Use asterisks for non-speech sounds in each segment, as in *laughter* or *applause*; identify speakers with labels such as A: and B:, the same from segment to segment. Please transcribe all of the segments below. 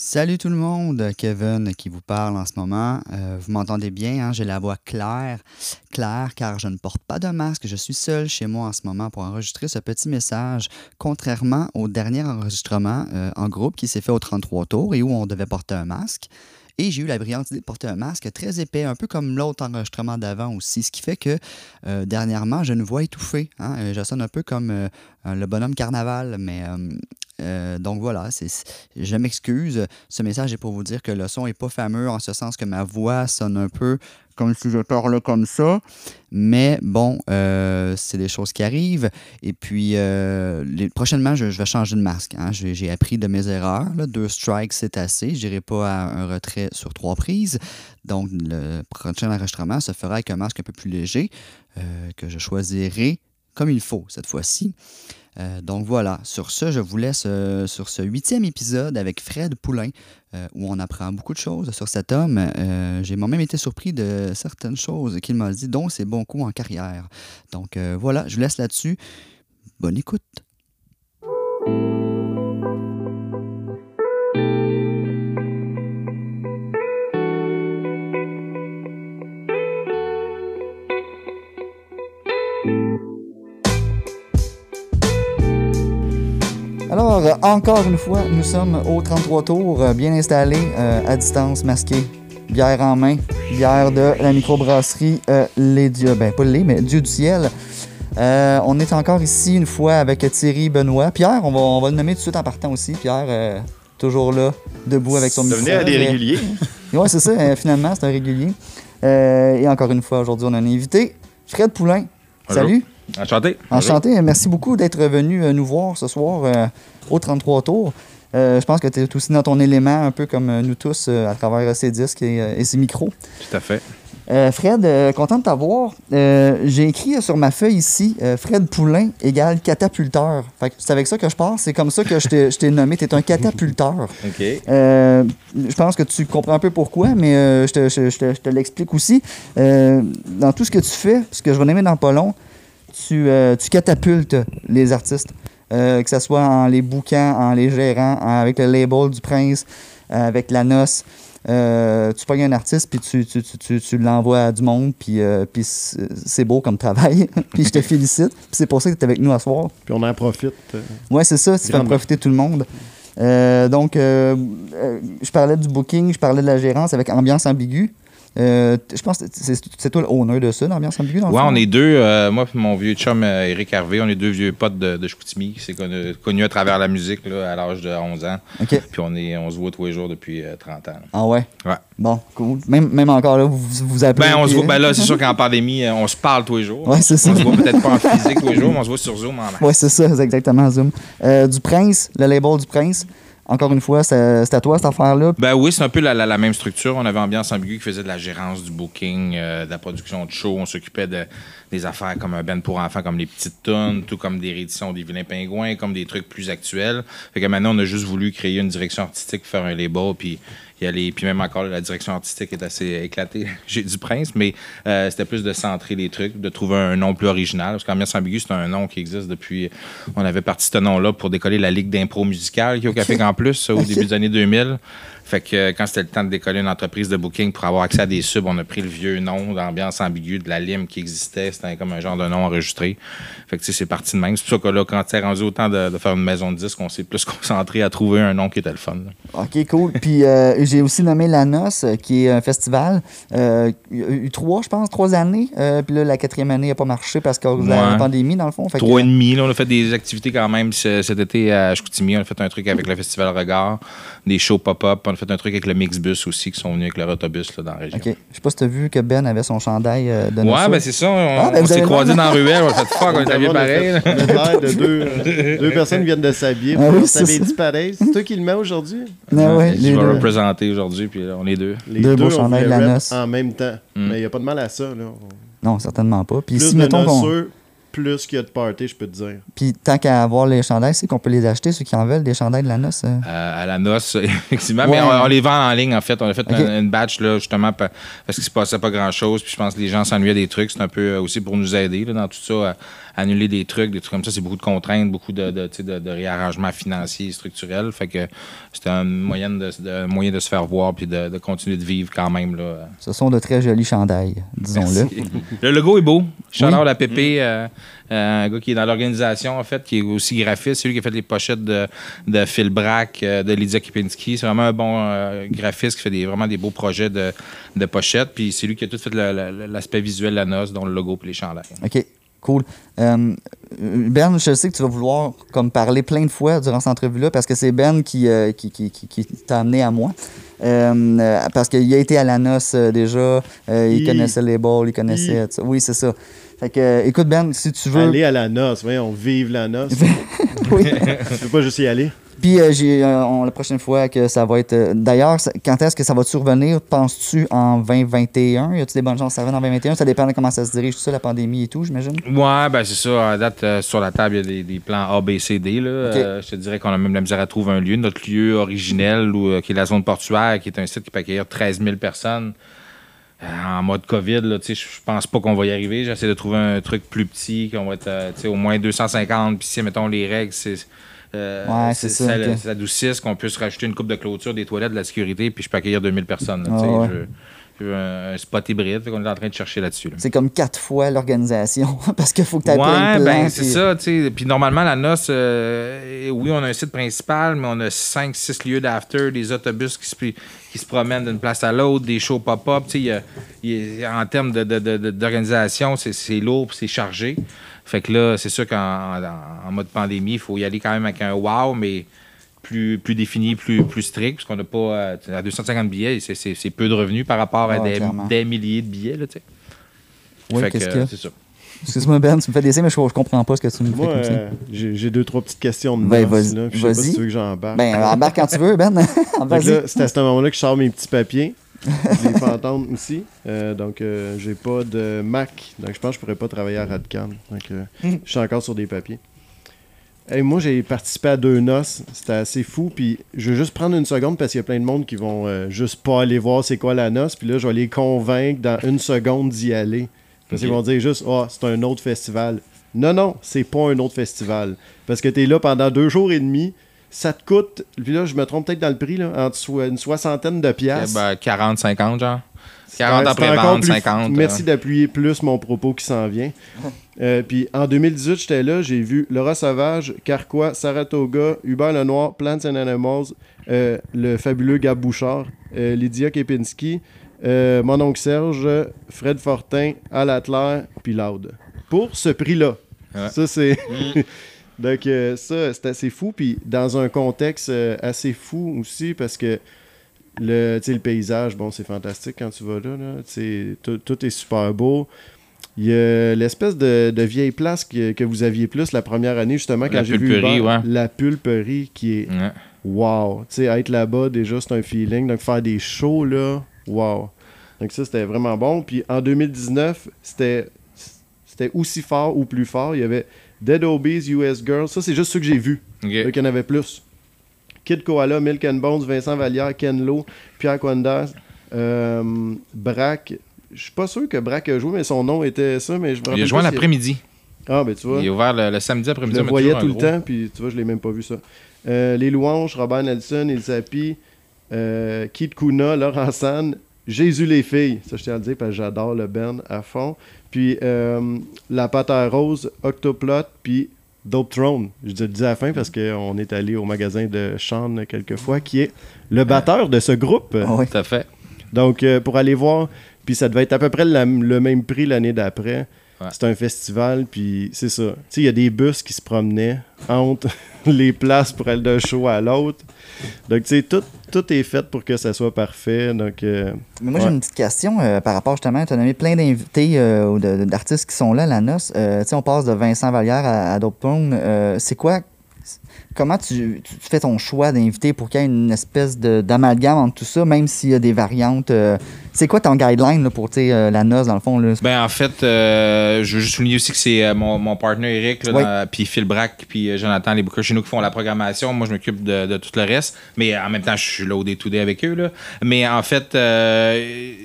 A: Salut tout le monde, Kevin qui vous parle en ce moment. Euh, vous m'entendez bien, hein? j'ai la voix claire, claire car je ne porte pas de masque. Je suis seul chez moi en ce moment pour enregistrer ce petit message, contrairement au dernier enregistrement euh, en groupe qui s'est fait au 33 tours et où on devait porter un masque. Et j'ai eu la brillante idée de porter un masque très épais, un peu comme l'autre enregistrement d'avant aussi, ce qui fait que euh, dernièrement, je ne vois étouffée. Hein? Je sonne un peu comme le bonhomme carnaval, mais donc voilà, je m'excuse. Ce message est pour vous dire que le son n'est pas fameux en ce sens que ma voix sonne un peu comme si je parlais comme ça. Mais bon, euh, c'est des choses qui arrivent. Et puis, euh, prochainement, je, vais changer de masque. Hein. J'ai appris de mes erreurs. Deux strikes, c'est assez. Je n'irai pas à un retrait sur trois prises. Donc, le prochain enregistrement se fera avec un masque un peu plus léger que je choisirai comme il faut cette fois-ci. Euh, donc voilà, sur ce, je vous laisse euh, sur ce huitième épisode avec Fred Poulain, euh, où on apprend beaucoup de choses sur cet homme. J'ai moi-même été surpris de certaines choses qu'il m'a dit, dont ses bons coups en carrière. Donc voilà, je vous laisse là-dessus. Bonne écoute. Alors, encore une fois, nous sommes au 33 tours, euh, bien installés, euh, à distance, masqués, bière en main, bière de la microbrasserie euh, Les Dieux, ben pas les, mais Dieu du ciel. on est encore ici une fois avec Thierry Benoît. Pierre, on va, on va le nommer tout de suite en partant aussi. Pierre, toujours là, debout avec son micro.
B: à des réguliers. *laughs*
A: oui, c'est ça, finalement, c'est un régulier. et encore une fois, aujourd'hui, on a un invité, Fred Poulain. Salut.
B: Enchanté.
A: Enchanté. Merci beaucoup d'être venu euh, nous voir ce soir euh, au 33 tours. Euh, je pense que tu es aussi dans ton élément, un peu comme nous tous, à travers ces disques et, ces micros.
B: Tout à fait.
A: Fred, content de t'avoir. J'ai écrit sur ma feuille ici Fred Poulain égale catapulteur. C'est avec ça que je pars. C'est comme ça que je t'ai nommé. Tu es un catapulteur.
B: OK.
A: je pense que tu comprends un peu pourquoi, mais je te, je te l'explique aussi. dans tout ce que tu fais, parce que je vais nommer dans pas long, euh, tu, catapultes les artistes. Euh, que ce soit en les bouquant, en les gérant, avec le label du prince, euh, avec la noce. tu pognes un artiste, puis tu, tu, l'envoies à du monde, puis, puis c'est beau comme travail. *laughs* puis je te félicite. c'est pour ça que tu es avec nous à soir.
B: Puis on en profite.
A: oui, c'est ça, tu fais profiter tout le monde. donc, je parlais du booking, je parlais de la gérance avec ambiance ambiguë. Euh, je pense que c'est toi l'honneur de ça, l'ambiance ambiguë.
B: Oui, on est deux. Euh, moi et mon vieux chum Eric euh, Harvey, on est deux vieux potes de, de Chicoutimi qui s'est connu, à travers la musique à l'âge de 11 ans. Puis on, est, on se voit tous les jours depuis 30 ans.
A: Ah ouais?
B: Ouais.
A: Bon, cool. Même, même encore là, vous vous appelez.
B: Ben, on se voit, ben là, c'est sûr *laughs* qu'en pandémie, on se parle tous les jours.
A: Ouais, c'est ça.
B: On se voit peut-être pas en physique tous les jours, mais on se voit sur Zoom en main.
A: Oui, c'est ça, c'est exactement Zoom. du Prince, le label du Prince. Encore une fois, c'est à toi cette affaire-là?
B: Ben oui, c'est un peu la, même structure. On avait Ambiance Ambiguë qui faisait de la gérance du booking, euh, de la production de show. On s'occupait de, des affaires comme un band pour enfants, comme les petites tonnes, tout comme des rééditions des vilains pingouins, comme des trucs plus actuels. Fait que maintenant, on a juste voulu créer une direction artistique, faire un label, puis y aller. Puis même encore, la direction artistique est assez éclatée. *laughs* J'ai du prince, mais euh, c'était plus de centrer les trucs, de trouver un nom plus original. Parce qu'Ambiance Ambigu, c'est un nom qui existe depuis. On avait parti ce nom-là pour décoller la Ligue d'impro musicale qui est au Café en Plus au début des années 2000. Fait que euh, quand c'était le temps de décoller une entreprise de booking pour avoir accès à des subs, on a pris le vieux nom d'ambiance ambiguë de la Lime qui existait. C'était comme un genre de nom enregistré. Fait que c'est parti de même. C'est pour ça que là, quand c'est rendu autant de, faire une maison de disques, on s'est plus *laughs* concentré à trouver un nom qui était le fun.
A: OK, cool. Puis euh, j'ai aussi nommé La Noce, euh, qui est un festival. il y a eu trois, je pense, trois années. puis là, la quatrième année n'a pas marché parce que ouais. la pandémie, dans le fond.
B: trois et demi. Là, on a fait des activités quand même cet été à Chicoutimi. On a fait un truc avec le Festival Regard, des shows pop-up fait un truc avec le Mixbus aussi, qui sont venus avec leur autobus là, dans la région.
A: OK. Je sais pas si tu as vu que Ben avait son chandail euh, de
B: Ouais, ben c'est ça. On, ah, ben s'est croisés dans la ruelle. On a fait fuck, on est habillés pareil.
C: de deux, euh, *laughs* deux personnes viennent de s'habiller. Ah, oui, dit pareil. C'est toi qui le mets aujourd'hui?
A: Ah, ouais,
B: je vais représenter aujourd'hui, puis on est deux.
A: Les deux, beaux chandails de la noce.
C: En même temps. Mm. Mais il n'y a pas de mal à ça. Là.
A: Non, certainement pas.
C: Puis si, mettons qu'on plus qu'il y a de party, je peux te dire.
A: Puis tant qu'à avoir les chandails, c'est qu'on peut les acheter, ceux qui en veulent, des chandails de la noce. euh.
B: Euh, à la noce, *laughs* effectivement.
A: Ouais.
B: Mais on, on les vend en ligne, en fait. On a fait une, une batch, là, justement, pa- parce qu'il se passait pas grand-chose. Puis je pense que les gens s'ennuyaient des trucs. C'est un peu euh, aussi pour nous aider là, dans tout ça, à annuler des trucs, des trucs comme ça. C'est beaucoup de contraintes, beaucoup de, de, réarrangements financiers, structurels. Fait que c'était un moyen de, de- un moyen de se faire voir puis de, de continuer de vivre quand même. Là.
A: Ce sont de très jolis chandails, disons-le. *laughs*
B: Le logo est beau.
A: Oui.
B: out à Pépé, euh, euh, un gars qui est dans l'organisation, en fait, qui est aussi graphiste. C'est lui qui a fait les pochettes de, Phil Brack, euh, de Lydia Kipinski. C'est vraiment un bon euh, graphiste qui fait vraiment des beaux projets de, pochettes. Puis c'est lui qui a tout fait l'aspect visuel de la noce, dont le logo et les chandails.
A: OK, cool. Euh, ben, je sais que tu vas vouloir comme parler plein de fois durant cette entrevue-là parce que c'est Ben qui, euh, qui, qui, qui- qui t'a amené à moi. Euh, parce qu'il a été à la noce déjà, il connaissait les balls, il connaissait. ça. Oui, c'est ça. Fait que, écoute, Ben, si tu veux.
C: Aller à la noce, voyons, vive la noce. *laughs*
A: oui. *laughs*
C: tu peux pas juste y aller?
A: Puis euh, j'ai, euh, la prochaine fois que ça va être. euh, D'ailleurs, quand est-ce que ça va survenir, penses-tu, en 2021 Y a-tu des bonnes chances que ça revienne en 2021 Ça dépend de comment ça se dirige, tout ça, la pandémie et tout, j'imagine.
B: Ouais, ben c'est ça. À date, sur la table, il y a des, des plans A, B, C, D. Là. Je te dirais qu'on a même la misère à trouver un lieu. Notre lieu originel, où, qui est la zone portuaire, qui est un site qui peut accueillir 13 000 personnes, en mode COVID, je pense pas qu'on va y arriver. J'essaie de trouver un truc plus petit, qu'on va être au moins 250. Puis si, mettons, les règles, c'est. Euh,
A: Ouais, c'est ça, ok.
B: s'adoucissent, qu'on puisse rajouter une coupe de clôture, des toilettes, de la sécurité, puis je peux accueillir 2000 personnes. là.
A: Ah ouais.
B: Je- je veux un, un spot hybride, qu'on est en train de chercher là-dessus. là.
A: C'est comme quatre fois l'organisation *laughs* parce qu'il faut que tu aies plein
B: Ouais,
A: de plans.
B: ben c'est
A: puis-
B: ça, tu sais. Puis normalement, la noce, euh, oui, on a un site principal, mais on a 5-6 lieux d'after, des autobus qui se, qui se promènent d'une place à l'autre, des shows pop-up. Tu sais, en termes de- de- de- de- d'organisation, c'est lourd c'est chargé. Fait que là, c'est sûr qu'en en- en mode pandémie, il faut y aller quand même avec un wow, mais plus, plus défini, plus, plus strict, parce qu'on n'a pas. euh, à 250 billets, c'est- c'est c'est peu de revenus par rapport à des, des milliers de billets, là, tu sais.
A: Oui,
B: Fait que, c'est ça.
A: Excuse-moi, Ben, tu me fais des signes, mais je, je comprends pas ce que tu me fais
C: Moi,
A: comme ça.
C: euh, j'ai j'ai deux, trois petites questions de
A: Ben, vas-y-
C: là, puis Je sais pas
A: vas-y.
C: si tu veux que j'embarque.
A: Ben, embarque quand tu veux, Ben. *laughs*
C: C'est à ce moment-là que je sors mes petits papiers. Les fantômes aussi. Euh, donc, euh, j'ai pas de Mac. Donc, je pense que je pourrais pas travailler à Radcan. Donc, euh, *laughs* je suis encore sur des papiers. Hey, moi, j'ai participé à deux noces. C'était assez fou. Puis, je vais juste prendre une seconde parce qu'il y a plein de monde qui vont euh, juste pas aller voir c'est quoi la noce. Puis là, je vais les convaincre dans une seconde d'y aller. Parce qu'ils vont dire juste, ah, c'est un autre festival. Non, non, c'est pas un autre festival. Parce que tu es là pendant deux jours et demi. Ça te coûte, puis là, je me trompe peut-être dans le prix, là, entre une soixantaine de piastres.
B: Ben, 40, 50, genre.
C: C'est
B: 40
C: c'est
B: après
C: encore
B: vente,
C: plus-
B: 50.
C: Merci d'appuyer plus mon propos qui s'en vient. *laughs* Euh, puis en 2018, j'étais là, j'ai vu Laura Sauvage, Carquois, Saratoga, Hubert Lenoir, Plants and Animals, euh, le fabuleux Gab Bouchard, euh, Lydia Kepinski, euh, mon oncle Serge, Fred Fortin, Al Atler, puis Loud. Pour ce prix-là.
B: Ouais.
C: Ça, c'est. *laughs* Donc, euh, ça, c'est assez fou. Puis, dans un contexte euh, assez fou aussi, parce que le, le paysage, bon, c'est fantastique quand tu vas là. là. Tout, est super beau. Il y a l'espèce de, de vieille place que, que vous aviez plus la première année, justement, quand j'ai vu
B: ouais.
C: la pulperie qui est
B: Ouais.
C: wow. Tu sais, être là-bas, déjà, c'est un feeling. Donc, faire des shows, là, wow. Donc, ça, c'était vraiment bon. Puis, en 2019, c'était c'était aussi fort ou plus fort. Il y avait Dead Obies, US Girls. Ça, c'est juste ceux que j'ai vus.
B: Ok.
C: Là, qu'il y en avait plus. Kid Koala, Milk and Bones, Vincent Vallière, Ken Lo, Pierre Quandas, euh, Braque. Je suis pas sûr que Braque a joué, mais son nom était ça. Mais je me
B: Il a joué en
C: pas si-
B: après-midi.
C: Ah, ben tu vois.
B: Il est ouvert le, le samedi
C: Je
B: après-midi.
C: le
B: on met
C: voyais tout le
B: gros.
C: temps, puis tu vois, je l'ai même pas vu ça. Euh, les Louanges, Robert Nelson, Il Zapi, euh, Kid Kuna, Laurent San, Jésus les filles. Ça, je tiens à le dire parce que j'adore le band à fond. Puis euh, La Pâte à Rose, Octoplot, puis Dope Throne. Je te le dis à la fin parce qu'on est allé au magasin de Sean quelques fois, qui est le batteur de ce groupe.
A: Ah oui.
B: Tout à fait.
C: Donc, euh, pour aller voir, puis ça devait être à peu près la- le même prix l'année d'après.
B: Ouais.
C: C'est un festival, puis c'est ça. Tu sais, il y a des bus qui se promenaient entre *laughs* les places pour aller d'un show à l'autre. Donc, tu sais, tout, tout est fait pour que ça soit parfait. Donc, euh,
A: Mais moi,
C: Ouais.
A: j'ai une petite question euh, par rapport justement. Tu as nommé plein d'invités euh, ou d'artistes qui sont là à la noce. Tu sais, on passe de Vincent Vallière à, à c'est quoi comment tu, tu fais ton choix d'inviter pour qu'il y ait une espèce d'amalgame entre tout ça, même s'il y a des variantes? euh, c'est quoi ton guideline là, pour euh, la noce, dans le fond? Là?
B: Ben en fait, euh, je veux juste souligner aussi que c'est euh, mon, mon partner Eric, là,
A: Oui.
B: dans- puis Phil Brack, puis Jonathan, les bookers chez nous qui font la programmation. Moi, je m'occupe de, de tout le reste. Mais en même temps, je suis là au day-to-day avec eux. Là. Mais en fait,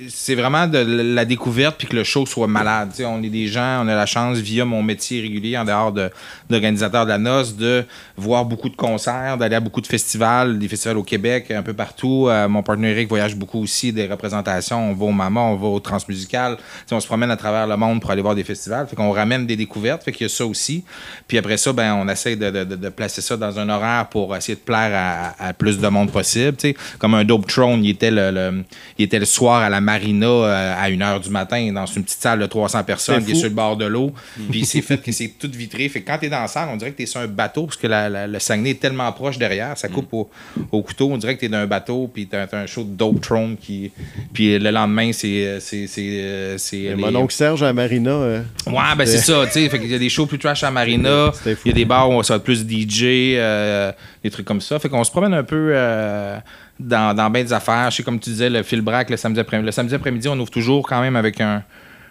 B: c'est vraiment de la découverte puis que le show soit malade. On est des gens, on a la chance, via mon métier régulier, en dehors de- d'organisateur de, la noce, de voir beaucoup de concerts, d'aller à beaucoup de festivals, des festivals au Québec, un peu partout. Euh, mon partner Eric voyage beaucoup aussi, des représentations. On va au Mama, on va au Transmusical. On se promène à travers le monde pour aller voir des festivals. Fait qu'on ramène des découvertes. Fait qu'il y a ça aussi. Puis après ça, ben, on essaie de, de- de- de placer ça dans un horaire pour essayer de plaire à, à plus de monde possible. tu sais. Comme un Dope Throne, il était le, le- il était le soir à la Marina euh, à 1h du matin dans une petite salle de 300 personnes qui est sur le bord de l'eau. Puis c'est fait que c'est tout vitré. Fait que quand t'es dans la salle, on dirait que t'es sur un bateau parce que la- la- le Saguenay est tellement proche derrière. Ça coupe au, au couteau. On dirait que t'es dans un bateau puis t'as t'as un show de Dope Throne qui... Puis le lendemain, c'est... c'est, c'est, euh, les-
C: Mon oncle Serge à Marina. euh,
B: Ouais, ben c'est ça, tu sais. Fait qu'il y a des shows plus trash à Marina. *laughs* Il y a des bars où ça va être plus DJ, euh, des trucs comme ça. Fait qu'on se promène un peu euh, dans, dans bien des affaires. Je sais, comme tu disais, le fil braque le samedi après-midi. Le samedi après-midi, on ouvre toujours quand même avec un,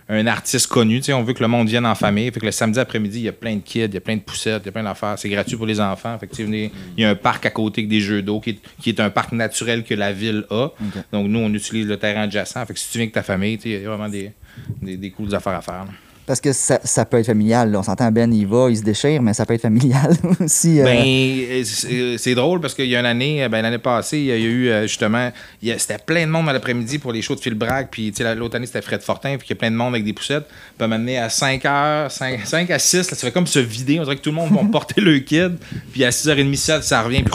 B: un artiste connu. Tu sais, on veut que le monde vienne en famille. Fait que le samedi après-midi, il y a plein de kids, il y a plein de poussettes, il y a plein d'affaires. C'est gratuit pour les enfants. Fait que, tu sais, venez- il y a un parc à côté avec des jeux d'eau qui est, qui est un parc naturel que la ville a. Donc, nous, on utilise le terrain adjacent. Fait que si tu viens avec ta famille, tu sais, il y a vraiment des, des, des cool affaires à faire. là.
A: Parce que ça, ça peut être familial. là. On s'entend, Ben, il va, il se déchire, mais ça peut être familial *laughs* aussi. euh.
B: Ben, euh, c'est drôle parce qu'il y a une année, euh, ben, l'année passée, il y a eu justement, c'était plein de monde dans l'après-midi pour les shows de Phil Bragg. Puis, l'autre année, c'était Fred Fortin. Puis, il y a plein de monde avec des poussettes. Puis, à m'amener à 5 heures, 5, 5 à 6, là, ça comme se vider. On dirait que tout le monde va *laughs* porter le kid. Puis, à 6h30, 7, ça revient. Puis,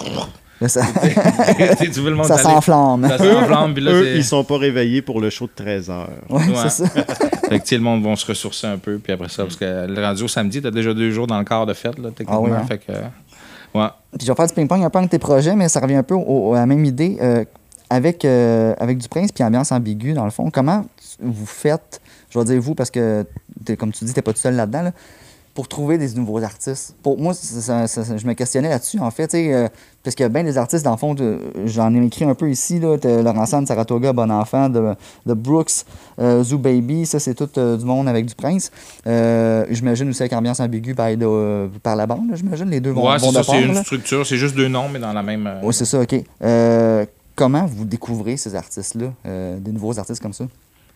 A: ça, *laughs*
B: tu sais, tu veux le monde
A: ça
B: aller-
A: s'enflamme.
B: Ça s'enflamme.
C: Eux, ils sont pas réveillés pour le show de 13h.
A: Ouais,
B: Ouais.
A: c'est ça. *laughs*
B: Fait que, tu sais, le monde va se ressourcer un peu. Puis après ça, parce que le au samedi, t'as déjà deux jours dans le quart de fête, là, techniquement.
A: Ah oui, hein?
B: Fait que, euh, ouais.
A: Puis je vais faire du ping-pong un peu avec tes projets, mais ça revient un peu au- au- à la même idée. euh, avec, euh, avec du prince puis ambiance ambiguë, dans le fond, comment vous faites, je vais dire vous, parce que, t'es- comme tu dis, t'es pas tout seul là-dedans, là, pour trouver des nouveaux artistes? Pour moi, ça- ça- ça- je me questionnais là-dessus, en fait, euh, parce qu'il y a bien des artistes, dans le fond, j'en ai écrit un peu ici, là, Laurent Saratoga, Bon Enfant, de, de Brooks, euh, Zoo Baby, ça, c'est tout euh, du monde avec du prince. Euh, j'imagine aussi avec ambiance ambiguë par, la bande, j'imagine, les deux vont,
B: Ouais,
A: vont
B: c'est ça, c'est une
A: là.
B: structure. C'est juste deux noms, mais dans la même.
A: Oui, c'est ça, OK. Comment vous découvrez ces artistes-là, des nouveaux artistes comme ça?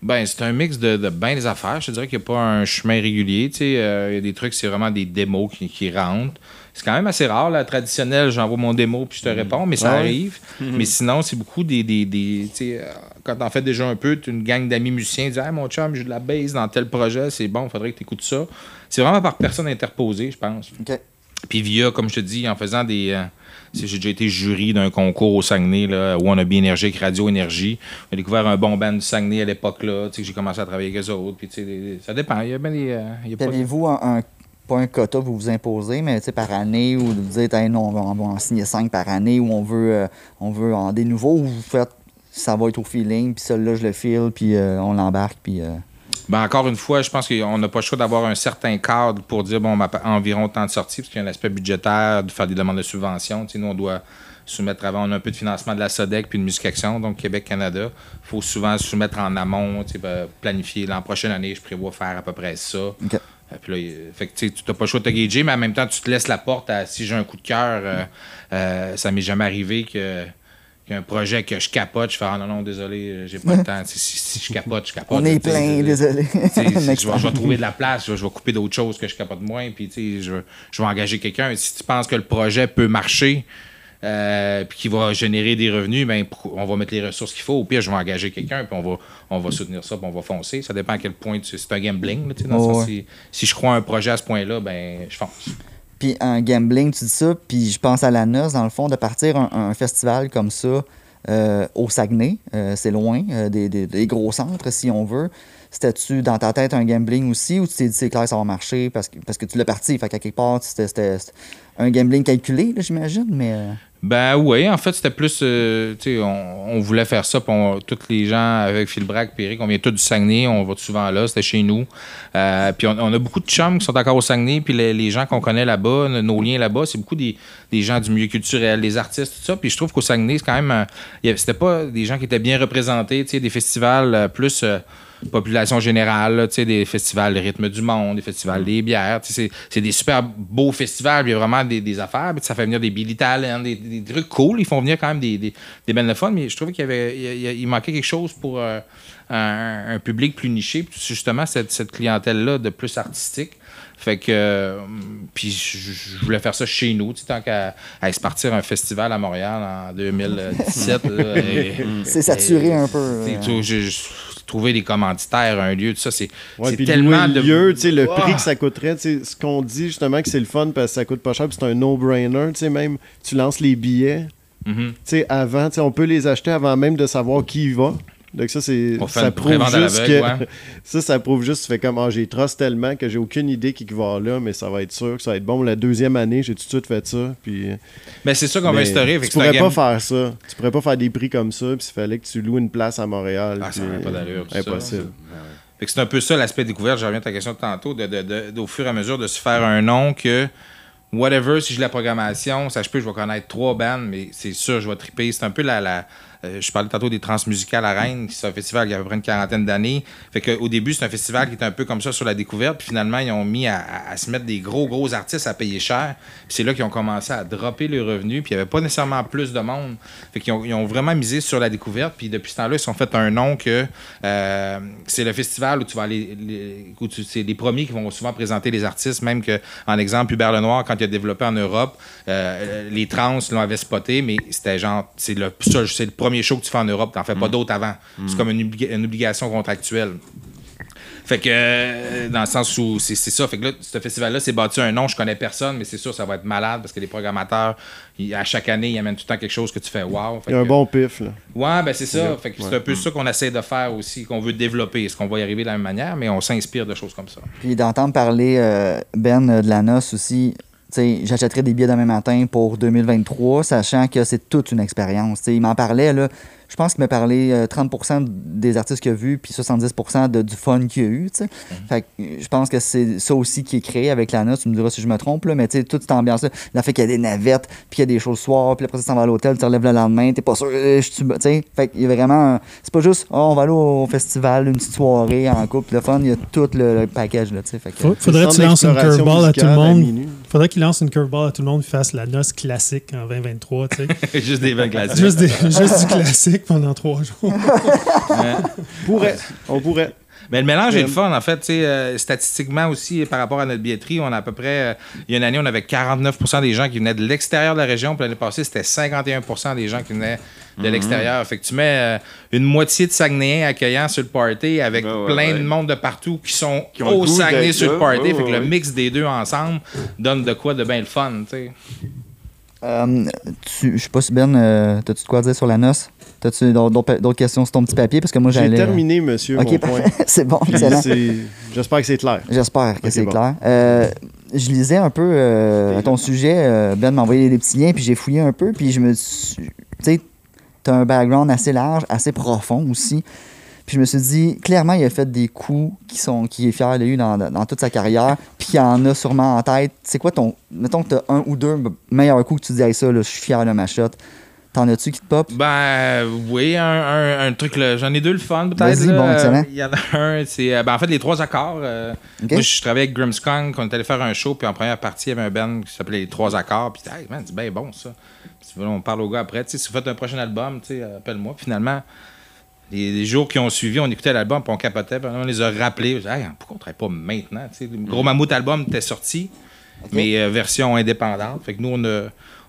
B: Ben, c'est un mix de, de bien des affaires. Je te dirais qu'il n'y a pas un chemin régulier. Tu sais, euh, il y a des trucs, c'est vraiment des démos qui, qui rentrent. C'est quand même assez rare. La traditionnelle, j'envoie mon démo puis je te réponds, mais ça
C: Ouais?
B: arrive. Mais sinon, c'est beaucoup des. des, des euh, quand t'en fais déjà un peu, tu une gang d'amis musiciens, dis hey, mon chum, j'ai de la base dans tel projet, c'est bon, faudrait que tu écoutes ça. C'est vraiment par personne interposée, je pense.
A: OK.
B: Puis via, comme je te dis, en faisant des. euh, j'ai déjà été jury d'un concours au Saguenay, là, Wannabe Énergie, Radio Énergie. J'ai découvert un bon band du Saguenay à l'époque, là. Tu sais, que j'ai commencé à travailler avec eux autres. Ça dépend. Il y a bien des. euh, il y a
A: Puis
B: pas-
A: Avez-vous un, pas quota que vous vous imposez, mais par année, ou vous Hey, non, on va, on va en signer cinq par année, ou on veut, euh, on veut en des nouveaux, ou vous faites, ça va être au feeling, puis celui-là, je le file, puis euh, on l'embarque, puis...
B: Ben, encore une fois, je pense qu'on n'a pas le choix d'avoir un certain cadre pour dire, bon, on a environ tant de sorties, parce qu'il y a un aspect budgétaire, de faire des demandes de subventions. Tu sais, nous, on doit soumettre avant, on a un peu de financement de la SODEC puis de Musique Action, donc Québec-Canada. Il faut souvent soumettre en amont, tu sais, ben, planifier. L'an prochaine année, je prévois faire à peu près ça. Euh, Puis là, fait que, tu n'as pas le choix de te gager, mais en même temps, tu te laisses la porte à si j'ai un coup de cœur. euh, euh, ça m'est jamais arrivé que qu'il y a un projet que je capote, je fais ah non, non, désolé, euh, j'ai pas le temps. Si, si je capote, je capote.
A: on est plein, désolé. *laughs*
B: je, vais, trouver de la place, je vais, couper d'autres choses que je capote moins, puis je, vais- je vais engager quelqu'un. Si tu penses que le projet peut marcher, euh, puis qu'il va générer des revenus, ben, on va mettre les ressources qu'il faut. Au pire, je vais engager quelqu'un, puis on va, on va soutenir ça, puis on va foncer. Ça dépend à quel point tu- c'est un gambling. là, tu sais, dans le sens,
A: ouais.
B: si, si je crois à un projet à ce point-là, ben, je fonce.
A: Puis en gambling, tu dis ça, puis je pense à la noce, dans le fond, de partir un, un festival comme ça euh, au Saguenay, euh, c'est loin, euh, des, des- gros centres, si on veut. c'était-tu dans ta tête un gambling aussi ou tu t'es dit c'est clair, ça va marcher parce que, parce que tu l'as parti? Fait qu'à quelque part, c'était un gambling calculé, j'imagine, mais. euh,
B: Ben oui, en fait, c'était plus. euh, tu sais, on, on voulait faire ça. Puis tous les gens avec Phil Brack, Péric, on vient tous du Saguenay. On va souvent là. C'était chez nous. Euh, puis on, a beaucoup de chums qui sont encore au Saguenay. Puis les, les gens qu'on connaît là-bas, nos- liens là-bas, c'est beaucoup des, des gens du milieu culturel, des artistes, tout ça. Puis je trouve qu'au Saguenay, c'est quand même. C'était pas des gens qui étaient bien représentés. Tu sais, des festivals plus. Population générale, là, tu sais, des festivals rythme du monde, des festivals des bières. C'est c'est des super beaux festivals, il y a vraiment des, des affaires. puis ça fait venir des Billy Talent, des, des trucs cool. Ils font venir quand même des, des, des belles de fun, mais je trouvais qu'il y avait, il, manquait quelque chose pour euh, un, un public plus niché. Justement, cette, cette clientèle-là de plus artistique. Fait que, euh, puis je, voulais faire ça chez nous, tant qu'à à se partir un festival à Montréal en 2017. là, *laughs* et-
A: C'est saturé
B: et-
A: un peu,
B: trouvé des commanditaires, un lieu, tout ça, c'est
C: Ouais,
B: tellement de
C: le lieu, sais, le
B: Ah!
C: prix que ça coûterait, ce qu'on dit justement que c'est le fun parce que ça coûte pas cher, puis c'est un no-brainer, tu sais, même tu lances les billets,
B: Mhm.
C: sais, avant, on peut les acheter avant même de savoir qui y va. Donc ça, c'est
B: fait
C: ça prouve juste que
B: ouais. *laughs*
C: ça, ça prouve juste, tu fais comme, ah, j'ai trust tellement que j'ai aucune idée qui va là, mais ça va être sûr que ça va être bon. La deuxième année, j'ai tout de suite fait ça, puis...
B: Mais c'est ça qu'on va instaurer. fait
C: Tu pourrais pas faire ça. Tu pourrais pas faire des prix comme ça, puis il fallait que tu loues une place à Montréal.
B: Ah, ça pas d'allure, ça.
C: Impossible.
B: Fait c'est un peu ça l'aspect découverte. Je reviens à ta question de tantôt, de, de- de- au fur et à mesure de se faire un nom que, whatever, si j'ai la programmation, ça je peux, je vais connaître trois bandes, mais c'est sûr, je vais triper. C'est un peu la. la euh, je parlais tantôt des Transmusicales à Rennes, qui c'est un festival qui a à peu près une quarantaine d'années. Fait qu'au début, c'est un festival qui était un peu comme ça sur la découverte. Puis finalement, ils ont mis à, se mettre des gros, gros artistes à payer cher. C'est là qu'ils ont commencé à dropper les revenus. Puis il n'y avait pas nécessairement plus de monde. Fait qu'ils ont, ils ont vraiment misé sur la découverte. Puis depuis ce temps-là, ils se sont fait un nom que euh, c'est le festival où tu vas aller. où c'est les premiers qui vont souvent présenter les artistes. Même que, en exemple, Hubert Lenoir, quand il a développé en Europe, euh, les trans l'ont avait spoté, mais c'était genre, c'est le, c'est le show que tu fais en Europe. T'en fais pas d'autres avant. C'est comme une, obli- une obligation contractuelle. Fait que, euh, dans le sens où c'est ça. Fait que là, ce festival-là, c'est bâti un nom, je connais personne, mais c'est sûr, ça va être malade parce que les programmateurs, ils- à chaque année, ils amènent tout le temps quelque chose que tu fais wow. Fait
C: Il y a un bon pif, là.
B: Ouais, ben c'est ça. Fait que c'est un peu ça qu'on essaie de faire aussi, qu'on veut développer. Est-ce qu'on va y arriver de la même manière, mais on s'inspire de choses comme ça.
A: Puis d'entendre parler euh, Ben euh, de la noce aussi, j'achèterais des billets demain matin pour 2023, sachant que c'est toute une expérience. Tu sais, il m'en parlait, là. Je pense qu'il m'a parlé euh, 30% des artistes qu'il a vus, puis 70% de, du fun qu'il y a eu. sais. Fait que je pense que c'est ça aussi qui est créé avec la noce. Tu me diras si je me trompe, là, mais tu sais, toute cette ambiance-là, la fait qu'il y a des navettes, puis qu'il y a des choses le soir, puis après ça, tu t'en vas à l'hôtel, tu te relèves le lendemain, t'es pas sûr, euh, je suis. Tu sais, fait qu'il y a vraiment. C'est pas juste, oh, on va aller au festival, une petite soirée en couple, le fun, il y a tout le, le package, là. Fait que-
D: faudrait que tu lances une curveball à tout le monde. Faudrait qu'il lance une curveball à tout le monde et fasse la noce classique en 2023, tu sais. *laughs*
B: Juste des vannes classiques.
D: juste, des- juste du classique pendant trois jours. *laughs*
C: Pourrait. On pourrait.
B: Mais le mélange est
C: Euh,
B: le fun, en fait. euh, statistiquement aussi, par rapport à notre billetterie, on a à peu près. euh, il y a une année, on avait 49% des gens qui venaient de l'extérieur de la région. Puis l'année passée, c'était 51% des gens qui venaient de
E: Mhm.
B: l'extérieur. Fait que tu mets euh, une moitié de Saguenayens accueillants sur le party avec
E: Ben ouais,
B: plein
E: ouais.
B: de monde de partout qui sont
E: Qui
B: au Saguenay sur le party.
E: Ouais,
B: fait que
E: ouais,
B: le mix des deux ensemble donne de quoi de bien le fun, tu sais.
A: Euh, tu- je sais pas si Ben, euh, t'as-tu de quoi dire sur la noce? T'as-tu d'autres- d'autres d'autres questions sur ton petit papier? Parce que moi,
C: J'ai
A: j'allais.
C: terminé, monsieur,
A: Ok,
C: mon point.
A: parfait. *laughs* c'est bon, excellent.
C: c'est- J'espère que c'est clair.
A: J'espère que c'est
C: bon.
A: clair. Euh, je lisais un peu euh, à ton sujet. euh, ben m'a envoyé des petits liens, puis j'ai fouillé un peu, puis je me suis. Tu sais, t'as un background assez large, assez profond aussi. Puis je me suis dit, clairement, il a fait des coups qui sont qui est fier de lui dans, dans toute sa carrière, puis il en a sûrement en tête. C'est quoi ton. Mettons que t'as un ou deux meilleurs coups que tu dis, Hey, ça, là, je suis fier de ma shot. T'en as-tu qui te pop?
B: Ben oui, un, un- un truc, là, j'en ai deux le fun peut-être.
A: Bon, excellent.
B: Il y en a un, c'est euh, ben, en fait les trois accords. euh. Moi, je travaillais avec Grimmskong, on est allé faire un show, puis en première partie, il y avait un band qui s'appelait Les Trois Accords, puis hey, man, c'est bien bon ça. On parle au gars après, tu sais, si vous faites un prochain album, tu sais, appelle-moi. Finalement, les, les jours qui ont suivi, on écoutait l'album, puis on capotait, puis on les a rappelés. On Hey, pourquoi on travaille pas maintenant? Tu sais, le Gros Mammouth album était sorti, mais euh, version indépendante. Fait que nous, on a,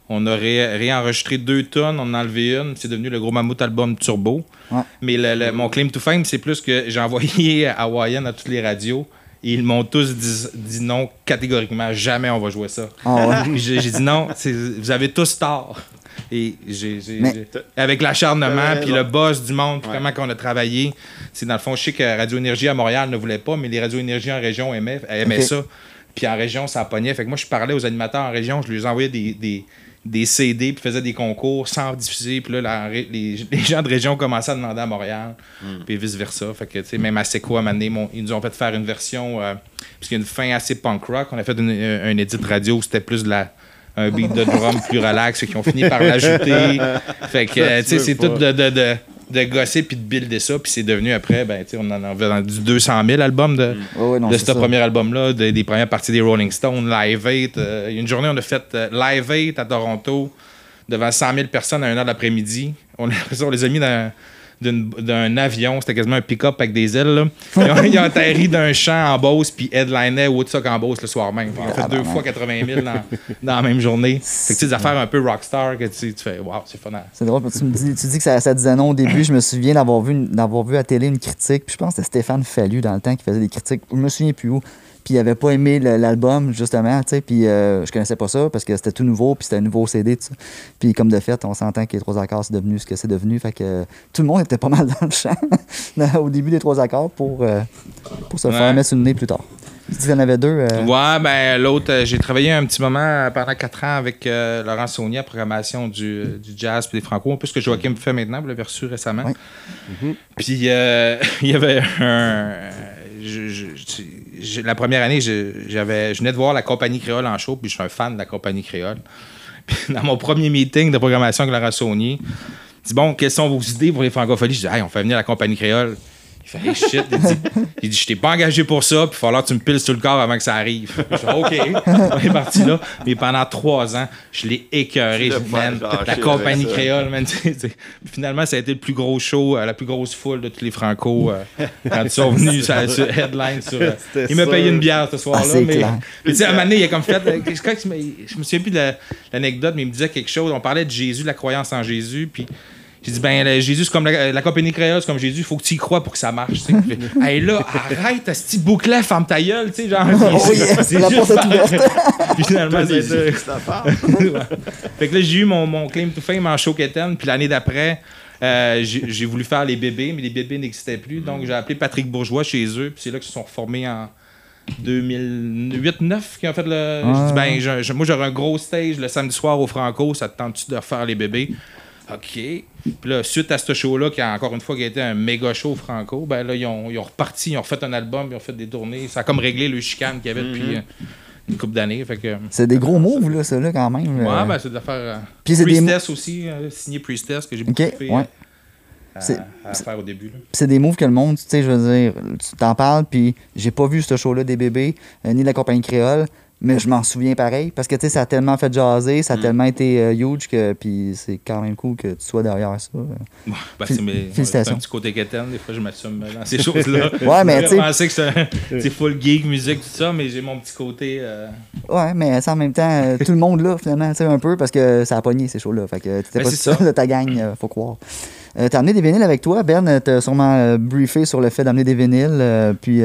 B: on a ré- réenregistré deux tonnes, on en a enlevé une, c'est devenu le Gros Mammouth album Turbo.
A: Ouais.
B: Mais le- le- mon claim to fame, c'est plus que j'ai envoyé à Hawaiian à toutes les radios. Et ils m'ont tous dit, dit non catégoriquement. Jamais on va jouer ça.
A: Ah ouais. *laughs*
B: J'ai dit non, vous avez tous tort. Et j'ai,
A: Mais-
B: avec l'acharnement, puis le boss du monde,
C: Ouais.
B: comment qu'on a travaillé. C'est dans le fond, je sais que Radio Énergie à Montréal ne voulait pas, mais les Radio Énergie en région aimaient, ça. Puis en région, ça pognait. Fait que moi, je parlais aux animateurs en région, je leur envoyais des, des, des CD, puis faisais des concours sans diffuser. Puis là, la- les, *laughs* les gens de région commençaient à demander à Montréal, puis vice-versa. Fait que, tu sais, même à donné, mon- ils nous ont fait faire une version, euh, parce qu'il y a une fin assez punk rock. On a fait une, un, un edit radio où c'était plus de la un beat de *laughs* drum plus relax, qu'ils ont fini par l'ajouter. *laughs* Fait que, euh, tu sais, c'est tout de, de, de gosser puis de builder ça, puis c'est devenu après, ben, tu sais, on en a vendu 200 000 albums de,
A: non, c'est
B: ce
A: ça.
B: premier album-là, de- des premières parties des Rolling Stones, Live 8. Euh, une journée, on a fait euh, Live 8 à Toronto devant 100 000 personnes à 1h de l'après-midi. On, *laughs* on les a mis dans d'un avion, c'était quasiment un pick-up avec des ailes. là. Ils, ont, ils ont atterri d'un champ en Beauce, puis headliner Woodstock en Beauce le soir même. Ils ont fait deux fois 80 000 dans, dans la même journée. Sais, des affaires un peu rockstar que tu, fais, waouh, c'est fun. à-
A: C'est drôle, tu me dis, tu dis que ça, ça disait non au début. Je me souviens d'avoir vu, d'avoir vu à télé une critique. Puis je pense que c'était Stéphane Fallu dans le temps qui faisait des critiques. Je me souviens plus où. Puis il avait pas aimé l'album, justement. tu sais, Puis euh, je connaissais pas ça parce que c'était tout nouveau. Puis c'était un nouveau CD. Puis comme de fait, on s'entend que les trois accords, c'est devenu ce que c'est devenu. Fait que euh, tout le monde était pas mal *laughs* dans le champ au début des trois accords pour, euh, pour se faire mettre sur le nez plus tard. Tu dis qu'il y en avait deux. euh,
B: Ouais, ben l'autre, euh, j'ai travaillé un petit moment pendant quatre ans avec Laurent Saunier à programmation du, du jazz puis des franco, un peu ce que Joachim fait maintenant, vous l'avez reçu récemment.
A: Ouais.
B: Puis *laughs* il y avait un. La première année, je, venais de voir la compagnie créole en show, puis je suis un fan de la compagnie créole. *laughs* Dans mon premier meeting de programmation avec Laurent Saunier, dit Bon, quelles sont vos idées pour les francophonies Je dis Hey, on fait venir la compagnie créole. Il fait Hey, shit. Il dit, il dit Je t'ai pas engagé pour ça, puis il va falloir que tu me piles sur le corps avant que ça arrive. Je dis OK. On est parti là. Mais pendant trois ans, je l'ai écœuré. Je Man, la compagnie créole, man. *laughs* Finalement, ça a été le plus gros show, euh, la plus grosse foule de tous les Franco euh, quand ils sont venus sur, sur Headline. Sur, euh, *laughs* il m'a payé une bière ce soir-là.
A: Ah, c'est
B: mais
A: clair.
B: mais tu sais, à un moment donné, il a comme fait. euh, je me souviens plus de la- l'anecdote, mais il me disait quelque chose. On parlait de Jésus, de la croyance en Jésus. Puis j'ai dit, ben, le- Jésus, c'est comme la, la compagnie créole, c'est comme Jésus, il faut que tu y crois pour que ça marche. *laughs* hey, là, arrête, ce petit bouclet, ferme ta gueule, tu sais, genre.
A: Oh yes,
B: c'est
A: la
B: juste
A: porte est ouverte. *laughs*
B: Puis finalement, ça a été-
E: cette affaire.
B: Ouais. Fait que là, j'ai eu mon, mon claim to fame en show puis l'année d'après, euh, j'ai j'ai voulu faire les bébés, mais les bébés n'existaient plus. Donc, j'ai appelé Patrick Bourgeois chez eux, puis c'est là qu'ils se sont reformés en 2008-9 qui ont fait le. J'ai dit, ben, je- je- moi, j'aurais un gros stage le samedi soir au Franco, ça te tente-tu de refaire les bébés? OK. Puis là, suite à ce show-là, qui a encore une fois qui a été un méga show Franco, ben là, ils ont, ils ont reparti, ils ont refait un album, ils ont fait des tournées. Ça a comme réglé le chicane qu'il y avait depuis euh, une couple d'années. Fait que.
A: C'est des gros moves, là, ça, là, quand même.
B: Ouais,
A: euh.
B: ben, c'est de l'affaire. euh,
A: Puis c'est des
B: Priestess aussi, euh, signé Priestess, que j'ai beaucoup
A: Ok,
B: trippé,
A: ouais.
B: euh,
A: C'est-
B: à, à faire au début.
A: c'est des moves que le monde, tu sais, je veux dire, tu t'en parles, puis j'ai pas vu ce show-là des bébés, euh, ni de la compagnie créole, mais je m'en souviens pareil, parce que, tu sais, ça a tellement fait jaser, ça a tellement été euh, huge, que, puis c'est quand même cool que tu sois derrière ça.
B: Ouais, ben,
A: Fél-
B: c'est mes-
A: félicitations.
B: c'est un petit côté quétaine, des fois je m'assume dans ces choses-là. *laughs*
A: Ouais, mais
B: Je
A: tu sais-
B: pensais que c'est- full geek, musique, tout ça, mais j'ai mon petit côté. euh,
A: Ouais, mais ça, en même temps, euh, tout le monde là, finalement, tu sais, un peu, parce que ça a pogné, ces shows-là. Fait que t'étais
B: Ben,
A: pas
B: ça.
A: de ta gang, euh, faut croire. Euh, t'as amené des vinyles avec toi, Ben, euh, t'as sûrement euh, briefé sur le fait d'amener des vinyles, euh, puis...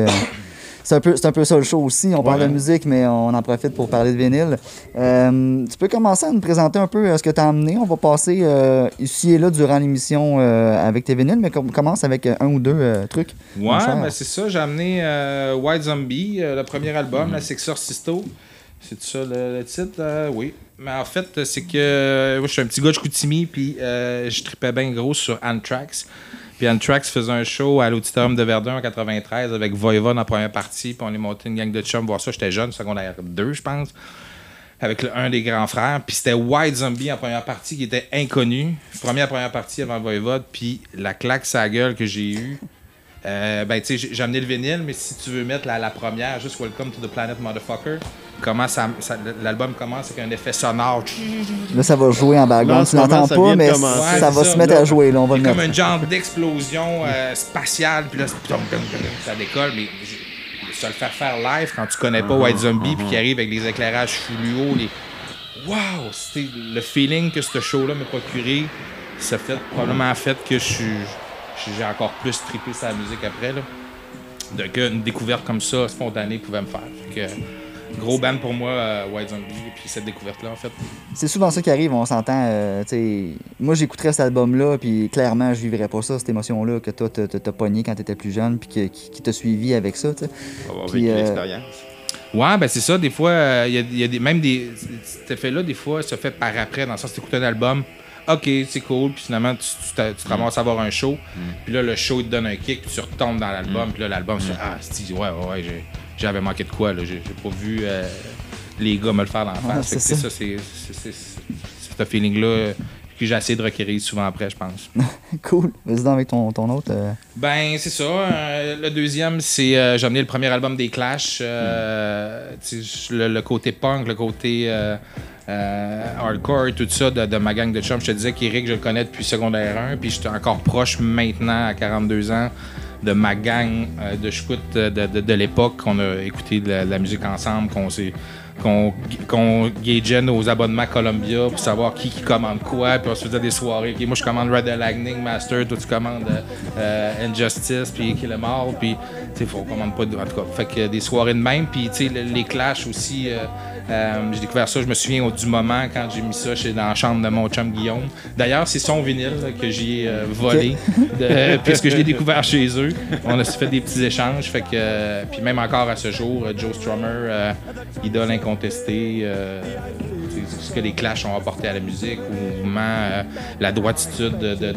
A: C'est un, peu, c'est un peu ça le show aussi. On parle de musique, mais on en profite pour parler de vinyle. Euh, tu peux commencer à nous présenter un peu euh, ce que tu as amené. On va passer euh, ici et là durant l'émission avec tes vinyles, mais com- commence avec un ou deux trucs.
B: Ouais, ben c'est ça. J'ai amené White Zombie, le premier album, la Sexorcisto. C'est ça le, le titre? euh, oui. Mais en fait, c'est que euh, moi, je suis un petit gars de Chicoutimi, puis euh, je tripais bien gros sur Anthrax. Puis Anthrax faisait un show à l'Auditorium de Verdun en 93 avec Voivod en première partie, puis on est monté une gang de chums voir ça. J'étais jeune, secondaire 2, je pense, avec un des grands frères. Puis c'était White Zombie en première partie qui était inconnu. Première première partie avant Voivod, puis la claque sa gueule que j'ai eue. Euh, ben, tu sais, j'ai amené le vinyle, mais si tu veux mettre la première, juste Welcome to the Planet Motherfucker, comment ça, ça- l'album commence avec un effet sonore.
A: Là, ça va jouer en background. Tu l'entends
C: ça
A: pas, mais.
B: Ouais,
A: ça va
B: ça,
A: se mettre
B: là.
A: à jouer. Là, on va le
B: comme un genre d'explosion euh, spatiale, puis là, ça décolle, mais ça le faire faire live quand tu connais pas White Zombie, puis qui arrive avec les éclairages fluo, les. Waouh! C'était le feeling que ce show-là m'a procuré. Ça fait probablement fait que je suis. J'ai encore plus trippé sa musique après, là. De qu'une découverte comme ça, spontanée, pouvait me faire. Fait que, gros band pour moi, euh, White Zombie, puis cette découverte-là, en fait.
A: C'est souvent ça qui arrive, on s'entend. euh, moi, j'écouterais cet album-là, puis clairement, je vivrais pas ça, cette émotion-là que toi, t'as- pogné quand t'étais plus jeune, puis que- qui, qui t'a suivi avec ça. tu sais.
E: Avoir
A: Puis,
E: vécu
A: euh,
E: l'expérience.
B: Ouais, ben c'est ça. Des fois, euh, il y a, il y a des, même des. Cet effet-là, des fois, se fait par après, dans le sens que tu écoutes un album. Ok, c'est cool, puis finalement, tu, tu, te- tu te ramasses à avoir un show, puis là, le show, il te donne un kick, puis tu retombes dans l'album, puis là, l'album, tu fais Ah, c'est ouais, ouais, ouais, j'ai- j'avais manqué de quoi. J'ai pas vu euh, les gars me le faire dans la face.
A: C'est
B: ça, c'est ce feeling-là que j'ai essayé de requérir souvent après, je pense. *laughs*
A: Cool. Vas-y avec ton, ton autre. euh,
B: Ben, c'est ça. Euh, le deuxième, c'est. euh, j'ai amené le premier album des Clash. sais, le, le côté punk, le côté hardcore, tout ça de, de ma gang de chums. Je te disais qu'Eric, je le connais depuis secondaire 1, puis j'étais encore proche maintenant, à 42 ans, de ma gang euh, de scouts de, de, de l'époque. On a écouté de la, musique ensemble, qu'on s'est qu'on qu'on gageait nos abonnements Columbia pour savoir qui, qui commande quoi, puis on se faisait des soirées. Ok, moi, je commande Red Lightning Master, toi, tu commandes euh, euh, Injustice, puis Kill 'Em All, puis, tu sais, on commande pas de. En tout cas, fait que des soirées de même, puis, tu sais, le- les clashs aussi. euh, euh, j'ai découvert ça, je me souviens au- du moment quand j'ai mis ça chez, dans la chambre de mon chum Guillaume. D'ailleurs, c'est son vinyle là, que j'ai euh, volé, de- *laughs* puisque je l'ai découvert chez eux. On a fait des petits échanges, fait que, puis même encore à ce jour, euh, Joe Strummer, euh, idole incontestée, ce que les Clash ont apporté à la musique, au mouvement, la droititude de, de,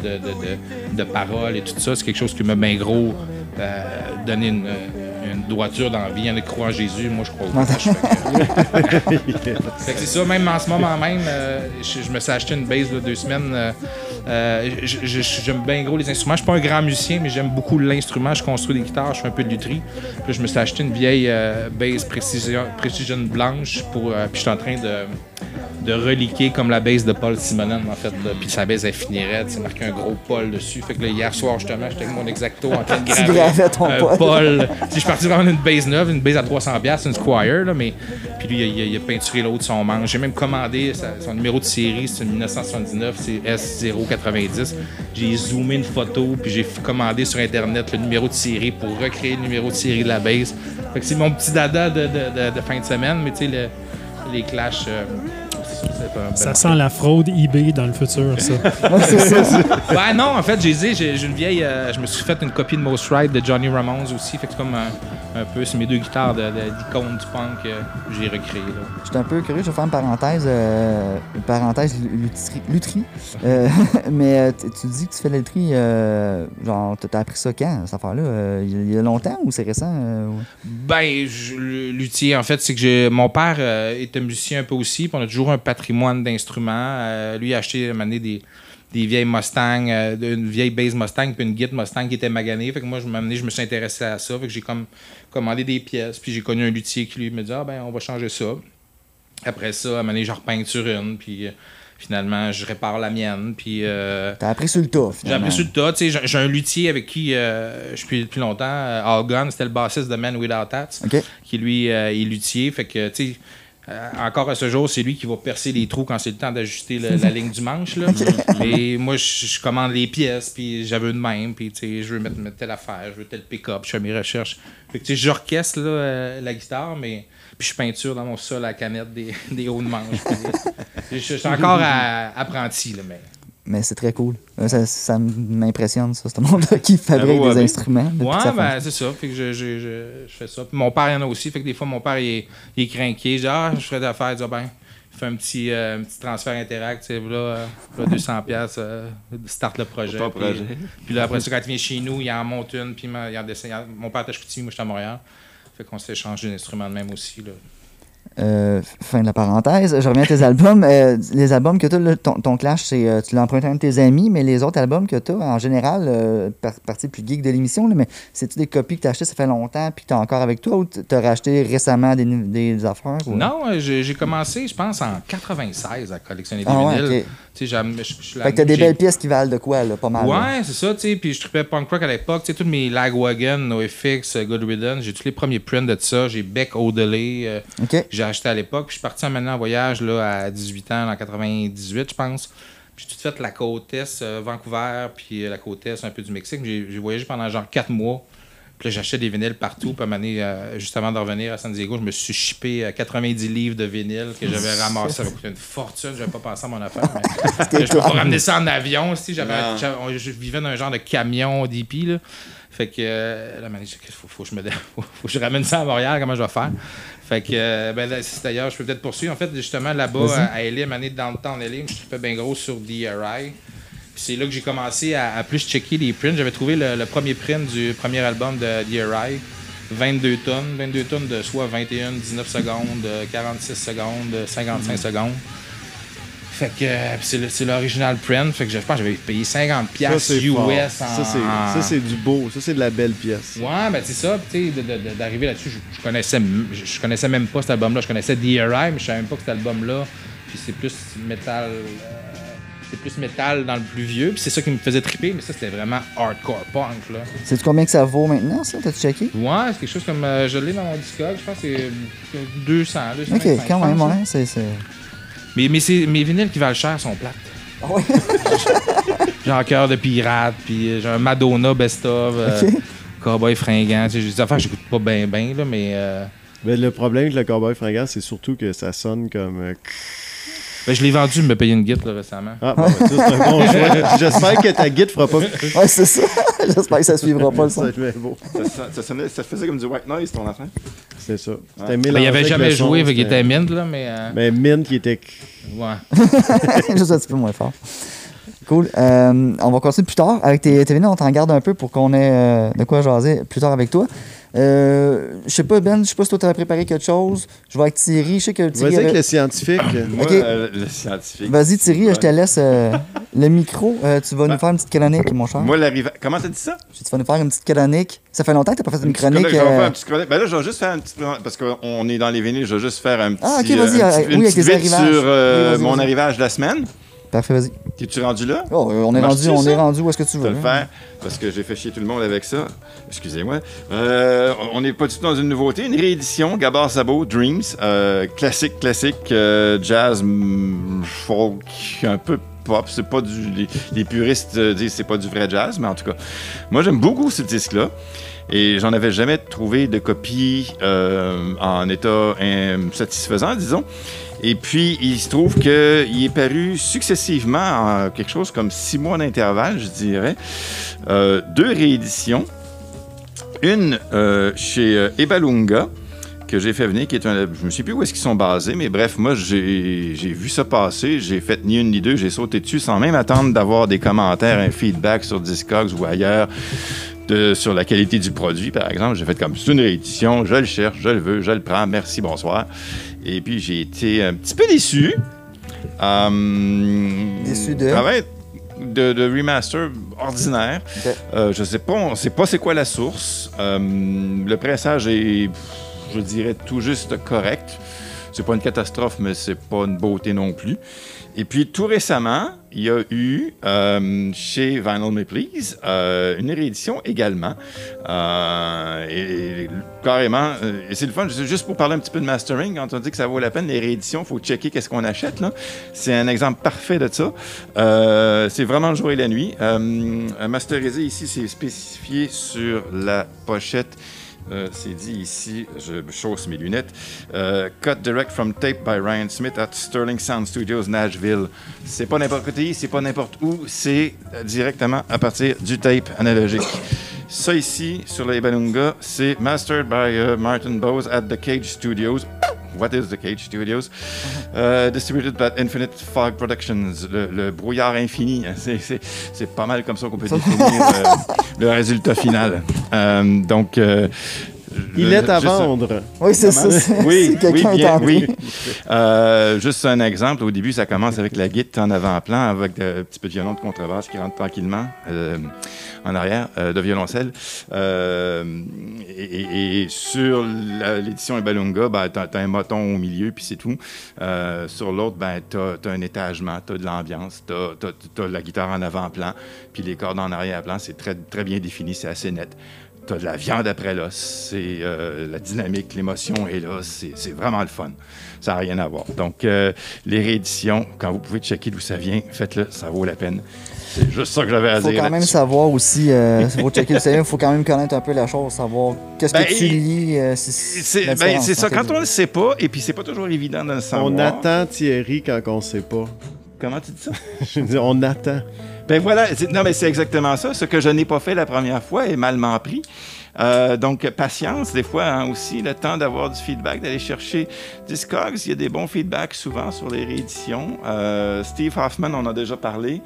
B: de, parole et tout ça, c'est quelque chose qui m'a bien gros donné une, une droiture dans la vie. Il y en a qui croient en Jésus, moi je crois au *laughs* c'est ça, même en ce moment même, euh, je, je me suis acheté une base de deux semaines. euh, euh, j'aime bien gros les instruments. Je suis pas un grand musicien, mais j'aime beaucoup l'instrument. Je construis des guitares, je fais un peu de lutherie. Puis je me suis acheté une vieille base Precision, Precision blanche pour. puis je suis en train de de reliquer comme la base de Paul Simonon, en fait. Puis sa base, elle finirait, c'est marqué un gros Paul dessus. Fait que là, hier soir, justement, j'étais avec mon exacto en train de graver.
A: ton
B: un
A: Paul.
B: Sais, Je suis parti vraiment d'une base neuve, une base à 300$, piastres, une Squire, là, mais. Puis lui, il a, il a- peinturé l'autre son manche. J'ai même commandé sa- son numéro de série, c'est une 1979, c'est S090. J'ai zoomé une photo, puis j'ai commandé sur Internet le numéro de série pour recréer le numéro de série de la base. Fait que c'est mon petit dada de, de- de- de fin de semaine, mais tu sais, le- les clashs. euh, ça,
D: sent la fraude eBay dans le futur, ça. *laughs*
A: Ouais, c'est ça.
B: Ben non, en fait, j'ai dit, j'ai j'ai une vieille. euh, je me suis fait une copie de Most Ride de Johnny Ramones aussi. Fait que c'est comme un, un peu, c'est mes deux guitares de- de- d'icône du punk que j'ai recréé. Là.
A: Je suis un peu curieux, je vais faire une parenthèse, euh, une parenthèse lutherie. lutherie. *laughs* Euh, *laughs* mais euh, tu tu dis que tu fais de la lutherie, euh, genre, t'as t'as appris ça quand, cette affaire-là? Euh, il y a- il y a longtemps ou c'est récent? euh, ou-
B: Ben, je- le luthier, en fait, c'est que j'ai, mon père euh, était musicien un peu aussi. Puis on a toujours un patrimoine d'instruments. Euh, lui a acheté à des, des vieilles Mustang, euh, une vieille base Mustang, puis une Git Mustang qui était maganée. Fait que moi, je, amené, je me suis intéressé à ça. Fait que j'ai comme commandé des pièces. Puis j'ai connu un luthier qui lui me dit Ah, ben, on va changer ça. Après ça, à un moment donné, je repeinture une. Puis euh, finalement, je répare la mienne. Puis. euh,
A: T'as appris sur le tas,
B: j'ai appris sur le tas. Tu sais, J'ai un luthier avec qui euh, je suis depuis longtemps, Al Gunn, c'était le bassiste de Man Without Hats, qui lui euh, est luthier. Fait que, tu sais, euh, encore à ce jour, c'est lui qui va percer les trous quand c'est le temps d'ajuster la ligne du manche. Là. *laughs* Mais moi, je, je commande les pièces, puis j'avais de même, puis je veux mettre, mettre telle affaire, je veux tel pick-up, je fais mes recherches. Fait que, j'orchestre euh, la guitare, mais puis je peinture dans mon sol à la canette des, *laughs* des hauts de manche. Je, je suis encore à- apprenti, là, mais.
A: Mais c'est très cool. Euh, Ça, ça m'impressionne, ça, ce monde-là qui fabrique
E: Bravo,
A: des
E: Abbé.
A: instruments.
B: Ouais, ben c'est ça. Fait que je, je, je, je fais ça. Puis mon père, il y en a aussi. Fait que des fois, mon père, il est, il est craqué. Je dis, ah, je ferais d'affaires. Il dit, ah, ben, fais un petit, euh, un petit transfert interact. Tu sais, là, euh, là, 200$, piastres, euh, start le projet. Puis-
E: projet.
B: Puis, là, après ça, quand il vient chez nous, il en monte une. Puis il en- dessine. il en- Mon père est à Chicoutimi, moi, je suis à Montréal. Fait qu'on s'est échangé d'instruments de même aussi. Là.
A: Euh, fin de la parenthèse. Je reviens à tes *laughs* albums. Euh, les albums que tu as, ton, ton Clash, c'est, euh, tu l'as emprunté à un de tes amis, mais les autres albums que tu as, en général, par, partie plus geek de l'émission, mais c'est-tu des copies que tu as achetées, ça fait longtemps, puis que tu as encore avec toi, ou tu as racheté récemment des, des affaires? ou-
B: Non, j'ai commencé, je pense, en 96 à collectionner des
A: Ah ouais,
B: vinyles. Tu sais,
A: Fait que t'as des belles pièces qui valent de quoi, là, pas mal.
B: Ouais, c'est ça, tu sais. Puis je tripais punk rock à l'époque. Tu sais, tous mes Lagwagon, NoFX, euh, Good Riddance, j'ai tous les premiers prints de ça. J'ai Beck Odelay, euh, j'ai acheté à l'époque. Puis je suis parti maintenant en voyage là, à 18 ans, en 98, je pense. Puis j'ai tout fait la côte est, euh, Vancouver, puis euh, la côte est un peu du Mexique. J'ai voyagé pendant genre 4 mois. Puis là, j'achetais des vinyles partout. Puis à un moment donné, euh, juste avant de revenir à San Diego, je me suis chippé à 90 livres de vinyles que j'avais ramassé. Ça m'a coûté une fortune. Je n'avais pas pensé à mon affaire. Mais *laughs* je peux pas ramener ça en avion. Si j'avais, je vivais dans un genre de camion DP. Là. Fait que euh, là, il faut, faut, que je me *laughs* faut, faut que je ramène ça à Montréal. Comment je vais faire? Fait que, euh, ben, là, d'ailleurs, je peux peut-être poursuivre. En fait, justement, là-bas, à Elim, année dans le temps Elim, je fais bien gros sur DRI. C'est là que j'ai commencé à, à plus checker les prints. J'avais trouvé le, le premier print du premier album de DRI. 22 tonnes. 22 tonnes de soit 21, 19 secondes, euh, 46 secondes, euh, 55 secondes. Fait que euh, c'est l'original print. Fait que je pense que j'avais payé 50
C: Ça,
B: piastres
C: c'est
B: US
C: fort.
B: en...
C: Ça, c'est- du beau. Ça, c'est de la belle pièce.
B: Ouais, ben c'est ça, d'arriver là-dessus, je, je connaissais, je, je connaissais même pas cet album-là. Je connaissais DRI, mais je savais même pas que cet album-là, puis c'est plus métal, euh, c'est plus métal dans le plus vieux, puis c'est ça qui me faisait triper, mais ça c'était vraiment hardcore punk là.
A: Sais-tu combien que ça vaut maintenant, ça? T'as-tu checké?
B: Ouais, c'est quelque chose comme, euh, je l'ai dans mon Discog, je pense que c'est 200, 225.
A: Ok, quand même, ouais. C'est. c'est-
B: Mais, mais c'est- mes vinyles qui valent cher sont plates.
A: Ah ouais? *laughs*
B: Genre Cœur de pirate, puis euh, genre Madonna Best of, euh,
A: Ok.
B: Cowboy fringant, tu sais, j'ai des affaires que j'écoute pas bien, bien, là, mais. euh,
C: Mais le problème avec le cowboy fringant, c'est surtout que ça sonne comme.
B: Ben, je l'ai vendu, me payer une là, récemment.
C: Ah, bon, ben, c'est un bon *laughs* choix. J'espère que ta guide fera pas.
A: Ouais, c'est ça. *laughs* J'espère que ça suivra pas le son.
C: beau.
E: Ça, ça- ça sonnait- ça faisait comme du white noise, ton enfant.
C: C'est ça. C'était
E: Ouais.
B: Ben, il
C: mélangé
B: avait
C: avec
B: jamais
C: le son,
B: joué, qu'il
C: c'était-
B: était mint, là, mais. euh,
C: Mais Mint qui était.
B: ouais. *laughs*
A: Juste un petit peu moins fort. Cool. Euh, on va continuer plus tard. Avec tes, tes vinyles, on t'en garde un peu pour qu'on ait euh, de quoi jaser plus tard avec toi. Euh, je sais pas, Ben, je sais pas si toi t'avais préparé quelque chose. Je vais avec Thierry. Je sais que Thierry.
C: Vas-y avec
A: avait-
C: le scientifique.
E: Moi, euh, le scientifique.
A: Vas-y, Thierry, je te laisse euh, le micro. Euh, tu vas nous faire une petite chronique, mon cher.
E: Moi, l'arrivée. Comment t'as dit ça?
A: Tu vas nous faire une petite chronique. Ça fait longtemps que t'as pas fait une
E: petite
A: chronique.
E: Je vais faire une petite chronique. Ben là, je vais juste faire une petite. Parce qu'on est dans les vinyles, je vais juste faire un petit.
A: Ah, ok,
E: euh,
A: vas-y,
E: un petit-
A: oui,
E: une
A: avec
E: vite
A: arrivages.
E: sur euh,
A: Oui,
E: mon arrivage de la semaine.
A: Parfait, vas-y.
E: T'es-tu rendu là?
A: Oh, euh, on est rendu, on
E: ça?
A: est rendu où est-ce que tu
E: Je
A: veux.
E: vais le
A: hein?
E: faire parce que j'ai fait chier tout le monde avec ça. Excusez-moi. Euh, on n'est pas du tout dans une nouveauté. Une réédition, Gabbar Sabo, Dreams. euh, classique, classique, euh, jazz, mm, folk, un peu pop. C'est pas du. Les, les puristes euh, disent que c'est pas du vrai jazz, mais en tout cas, moi j'aime beaucoup ce disque-là. Et j'en avais jamais trouvé de copie euh, en état satisfaisant, disons. Et puis, il se trouve qu'il est paru successivement en quelque chose comme six mois d'intervalle, je dirais. Euh, deux rééditions. Une euh, chez euh, Ebalunga, que j'ai fait venir, qui est un. Je ne sais plus où est-ce qu'ils sont basés, mais bref, moi, j'ai j'ai vu ça passer. J'ai fait ni une ni deux, j'ai sauté dessus sans même attendre d'avoir des commentaires, un feedback sur Discogs ou ailleurs. de- sur la qualité du produit, par exemple. J'ai fait comme c'est une réédition, je le cherche, je le veux, je le prends, merci, bonsoir. Et puis j'ai été un petit peu déçu. Euh,
A: Déçu de?
E: Ah de, de remaster ordinaire.
A: Ok.
E: Euh, je sais pas, on sait pas c'est quoi la source. Euh, le pressage est, je dirais, tout juste correct. C'est pas une catastrophe, mais c'est pas une beauté non plus. Et puis tout récemment, il y a eu euh, chez Vinyl Me Please euh, une réédition également. Euh, et, carrément, et c'est le fun, juste pour parler un petit peu de mastering, quand on dit que ça vaut la peine, les rééditions, il faut checker qu'est-ce qu'on achète. là. C'est un exemple parfait de ça. C'est vraiment le jour et la nuit. Masterisé ici, c'est spécifié sur la pochette. Euh, c'est dit ici, je chausse mes lunettes. Euh, cut direct from tape by Ryan Smith at Sterling Sound Studios, Nashville. C'est pas n'importe qui, c'est pas n'importe où, c'est directement à partir du tape analogique. Ça ici, sur les Balunga, c'est mastered by euh, Martin Bose at The Cage Studios. What is The Cage Studios? Euh, distributed by Infinite Fog Productions. Le, le brouillard infini. *laughs* C'est- pas mal comme ça qu'on peut *laughs* définir euh, le résultat final. Euh, donc,
C: Il est à
E: juste-
C: vendre.
A: Oui, c'est ça. c'est-
E: oui, oui,
A: est
E: bien,
A: en
E: oui. Euh, juste un exemple. Au début, ça commence avec la guitare en avant-plan, avec un petit peu de violon de contrebasse qui rentre tranquillement euh, en arrière, euh, de violoncelle. Euh, et, sur l'édition Ebalunga, ben, tu as, un moton au milieu, puis c'est tout. Euh, sur l'autre, ben, tu as, un étagement, tu as de l'ambiance, tu as, la guitare en avant-plan, puis les cordes en arrière-plan. C'est très, très bien défini, c'est assez net. T'as de la viande après l'os. C'est euh, la dynamique, l'émotion est là. C'est c'est vraiment le fun. Ça n'a rien à voir. Donc, euh, les rééditions, quand vous pouvez checker d'où ça vient, faites-le, ça vaut la peine. C'est juste ça que j'avais à
A: Il faut
E: dire.
A: quand même savoir aussi, euh, *laughs* faut checker le faut quand même connaître un peu la chose, savoir qu'est-ce
E: Ben,
A: que tu
E: il-
A: lis. euh, si-
E: C'est
A: la
E: ben, c'est ça. Quand on ne le sait pas, et puis c'est pas toujours évident de le savoir.
C: On attend Thierry quand on sait pas.
E: Comment tu dis ça? *laughs*
C: Je veux dire, on attend.
E: Ben voilà, non mais c'est exactement ça. Ce que je n'ai pas fait la première fois est malement pris. Euh, donc, patience, des fois hein, aussi, le temps d'avoir du feedback, d'aller chercher Discogs. Il y a des bons feedbacks souvent sur les rééditions. Euh, Steve Hoffman, on en a déjà parlé.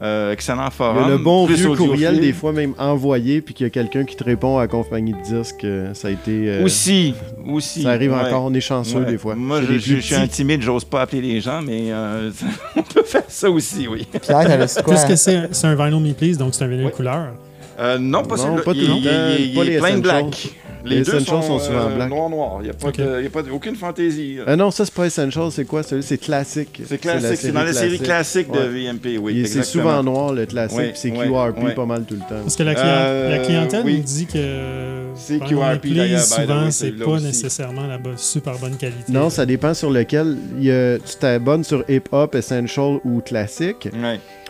E: Euh, excellent
C: Il y
E: forum.
C: a le bon vieux courriel, des fois même envoyé, puis qu'il y a quelqu'un qui te répond à la compagnie de disques. Ça a été. euh,
E: Aussi, aussi.
C: Ça arrive
E: ouais.
C: encore, on est chanceux
E: Ouais.
C: des fois.
E: Moi, je, suis intimide, j'ose pas appeler les gens, mais euh, *laughs* on peut faire ça aussi, oui.
A: Pierre?
D: Puisque c'est c'est un vinyl me please, donc c'est un vinyle
E: Oui.
D: couleur.
E: Euh, non, pas
C: Non,
E: celui-là.
C: pas tout
E: il, est
C: les
E: plein de
C: essentials.
E: black.
C: Les
E: deux
C: essentials sont souvent
E: euh,
C: black.
E: Noir, noir. Il n'y a, pas
D: Ok.
E: de- il y a pas de- aucune fantaisie.
C: Ah non, ça c'est pas Essential, c'est quoi? Celui C'est classique.
E: c'est classique. C'est dans la série classique de VMP, oui.
C: C'est souvent noir le classique,
E: Oui,
C: puis c'est QRP
E: oui.
C: pas mal tout le temps.
D: Parce que la, client-
E: Euh,
D: la clientèle
E: oui.
D: nous dit que
E: C'est QRP d'ailleurs,
D: souvent, c'est pas
E: aussi.
D: nécessairement la super bonne qualité.
C: Non, ça dépend sur lequel. Il y a- tu t'abonnes sur Hip Hop, Essential ou Classique.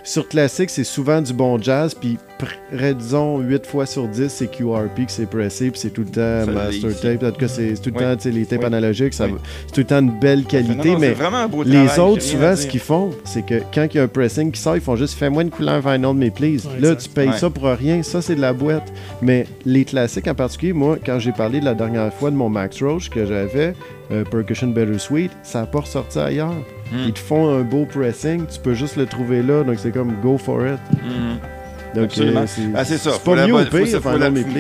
C: Sur Classique, c'est souvent du bon jazz, puis près, disons, 8 fois sur 10, c'est QRP que c'est pressé, puis c'est tout le temps
E: Ça
C: master tape. En tout cas, c'est tout le
E: Oui.
C: temps, tu sais, les tapes
E: Oui.
C: analogiques,
E: Oui.
C: c'est tout le temps une belle qualité,
E: Non, non,
C: mais
E: c'est vraiment un beau
C: les
E: travail,
C: autres, souvent, ce qu'ils font, c'est que quand il y a un pressing qui sort, ils font juste fais-moi une couleur vinyl, mais please. Là,
D: exact.
C: tu payes ça pour rien, ça, c'est de la boîte. Mais les classiques en particulier, moi, quand j'ai parlé de la dernière fois de mon Max Roach que j'avais, euh, Percussion Bittersweet, ça n'a pas ressorti ailleurs.
E: Hmm.
C: Ils te font un beau pressing, tu peux juste le trouver là, donc c'est comme go for it.
E: Mhm.
C: Donc,
E: Absolument.
C: euh, c'est
E: Ah, c'est ça.
C: c'est
E: Faut
C: pas mieux au pire,
E: faut-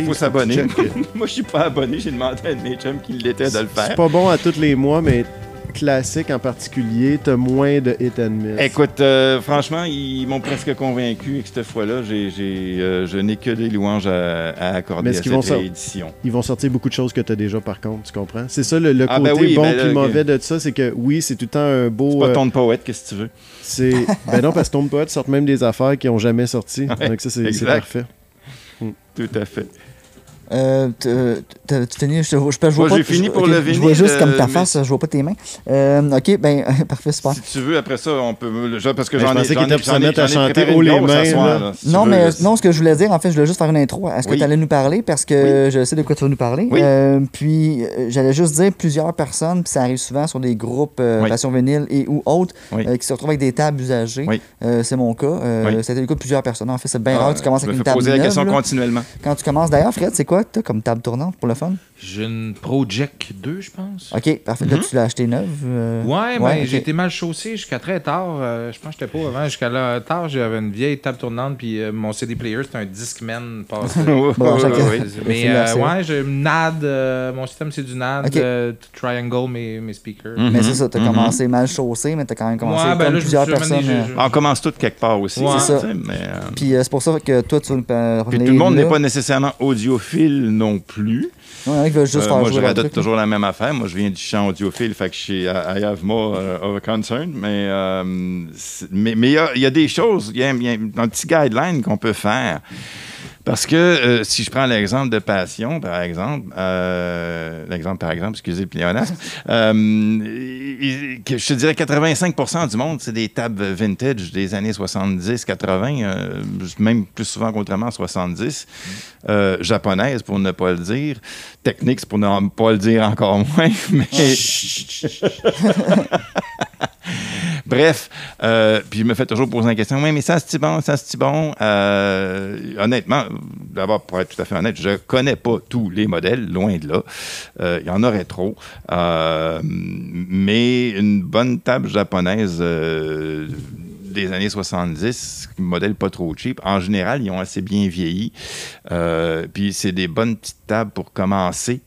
E: faut s'abonner. *laughs* Moi, je suis pas abonné. J'ai demandé à un de mes chums qui l'était de le
C: C'est
E: faire.
C: pas bon à tous les mois, mais classique en particulier, t'as moins de hit and miss.
E: Écoute, euh, franchement, ils m'ont presque convaincu et que cette fois-là, j'ai, j'ai, euh, je n'ai que des louanges à, à accorder
C: Mais
E: à cette
C: vont
E: réédition.
C: Ils vont sortir beaucoup de choses que t'as déjà par contre, tu comprends? C'est ça le, le
E: Ah,
C: côté
E: ben oui,
C: bon
E: ben
C: puis mauvais de ça, c'est que oui, c'est tout le temps un beau.
E: C'est pas
C: euh,
E: ton poète, qu'est-ce que tu veux?
C: c'est *laughs* ben non, parce que Tomb Poet sortent même des affaires qui ont jamais sorti.
E: Ouais,
C: Donc ça, c'est parfait.
E: Tout à fait.
A: Euh, t'as- tu finis, je, je, je, je vois
E: Moi,
A: pas.
E: j'ai fini
A: je-
E: pour
A: ok,
E: le
A: Je
E: vinyle,
A: vois juste comme ta
E: euh,
A: face,
E: mais-
A: je vois pas tes mains. Euh, ok, ben, *laughs* parfait, super.
E: Si tu veux, après ça, on peut. je- Parce que
C: Ben, je
E: j'en ai.
C: pensais
E: j'en
C: qu'il se mettre à chanter haut les
E: à
C: mains,
E: soir,
C: là.
E: là, si tu
A: Non,
E: veux,
A: mais non, ce que je voulais dire, en fait, je voulais juste faire une intro. Est-ce que
E: Oui.
A: tu allais nous parler? Parce que je sais de quoi tu vas nous parler.
E: Oui.
A: Euh, puis, euh, j'allais juste dire plusieurs personnes, puis ça arrive souvent sur des groupes euh,
E: Oui.
A: Passion Vinyle et ou autres,
E: Oui.
A: euh, qui se retrouvent avec des tables usagées. Euh, c'est mon cas. Euh. C'était le cas de plusieurs personnes. En fait, c'est bien
E: Ah,
A: rare que tu commences
E: je
A: avec une table
E: poser la question continuellement.
A: Quand tu commences, d'ailleurs, Fred, c'est quoi, toi, comme table tournante pour le fun?
B: J'ai une Project 2, je pense.
A: OK, parfait. Là,
E: Mhm.
A: tu l'as acheté neuve? euh,
B: Ouais, mais j'ai été mal chaussé jusqu'à très tard. Euh, je pense que j'étais pas avant. Jusqu'à là, tard, j'avais une vieille table tournante, puis euh, mon CD player, c'était un Discman passé. *laughs*
A: Bon,
E: oui. *laughs*
B: Mais euh, ouais, j'ai une NAD. euh, mon système, c'est du NAD. Euh, triangle mes, mes speakers.
E: Mhm.
A: Mais c'est ça, tu as
E: Mhm.
A: commencé mal chaussé, mais tu as quand même commencé
B: Ouais, ben
A: comme
B: là,
A: plusieurs
E: On commence tout quelque part aussi.
B: Ouais.
A: C'est ça.
E: Mais,
A: Puis c'est pour ça que toi, tu veux
E: puis tout le monde n'est pas nécessairement audiophile non plus.
A: Ouais, il juste
E: Euh,
A: faire
E: moi, je radote
A: truc,
E: toujours la même affaire. Moi, je viens du chant audiophile, fait que je suis, I have more uh, of a concern. Mais euh, c'est- mais mais il y a- il y, a des choses, il y a, il y a un petit guideline qu'on peut faire. Parce que euh, si je prends l'exemple de Passion, par exemple, euh, l'exemple par exemple, excusez le pléonasme, *laughs* euh, je te dirais 85% du monde, c'est des tables vintage des années 70-80, euh, même plus souvent qu'autrement 70, euh, japonaises pour ne pas le dire, techniques pour ne pas le dire encore *laughs* moins, mais... *laughs* Bref, euh, puis je me fais toujours poser la question, oui, mais ça c'est bon, ça c'est bon? Euh, honnêtement, d'abord, pour être tout à fait honnête, je connais pas tous les modèles, loin de là. Euh, Il y en aurait trop. Mais une bonne table japonaise des années 70, modèle pas trop cheap, en général, ils ont assez bien vieilli. Puis c'est des bonnes petites tables pour commencer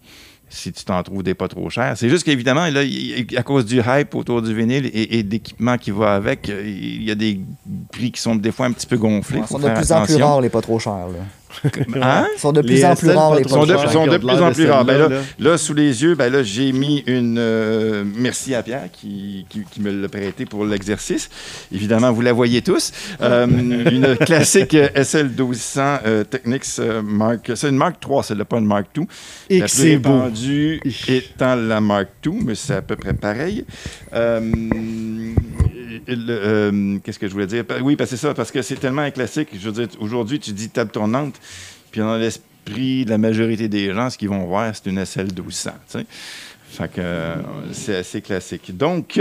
E: si tu t'en trouves des pas trop chers. C'est juste qu'évidemment, là, à cause du hype autour du vinyle et, et d'équipement qui va avec, euh, il y a des prix qui sont des fois un petit peu gonflés.
A: Ils sont de plus en plus rares, les pas trop chers. Là.
E: Hein?
A: Ils sont de
C: Les
A: plus en plus rares, les
C: trop
E: sont de, sont de plus en plus rares. Ben là,
C: là.
E: là, sous les yeux, ben là, j'ai mis une. euh, merci à Pierre qui, qui- qui me l'a prêté pour l'exercice. Évidemment, vous la voyez tous. Euh, *laughs* une classique SL 1200 euh, Technics euh, Mark. C'est une Mark 3, celle-là, pas une Mark 2.
C: Et
E: la
C: que
E: plus
C: c'est
E: étant la Mark II, mais c'est à peu près pareil. Euh, Qu'est-ce que je voulais dire? Oui, parce que c'est ça, parce que c'est tellement un classique. Je veux dire, aujourd'hui, tu dis table tournante, puis dans l'esprit de la majorité des gens, ce qu'ils vont voir, c'est une SL 1200. tu sais. Fait que euh, c'est assez classique. Donc,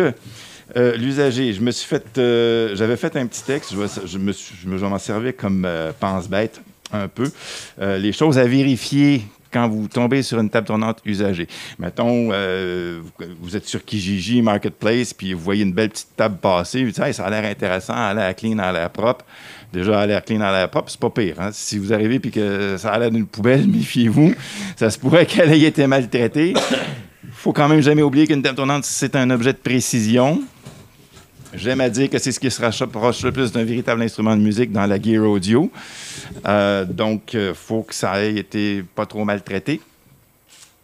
E: euh, l'usager, je me suis fait, j'avais fait un petit texte, je, me, suis- je m'en servir comme pense-bête un peu. Les choses à vérifier quand vous tombez sur une table tournante usagée. Mettons, euh, vous, êtes sur Kijiji Marketplace, puis vous voyez une belle petite table passer, vous dites, ça a l'air intéressant, elle a l'air clean, elle a l'air propre. Déjà, elle a l'air clean, elle a l'air propre, c'est pas pire. hein. Si vous arrivez et que ça a l'air d'une poubelle, *laughs* méfiez-vous. Ça se pourrait qu'elle ait été maltraitée. *coughs* faut quand même jamais oublier qu'une table tournante, c'est un objet de précision. J'aime à dire que c'est ce qui se rapproche le plus d'un véritable instrument de musique dans la gear audio. Euh, donc, il faut que ça ait été pas trop maltraité.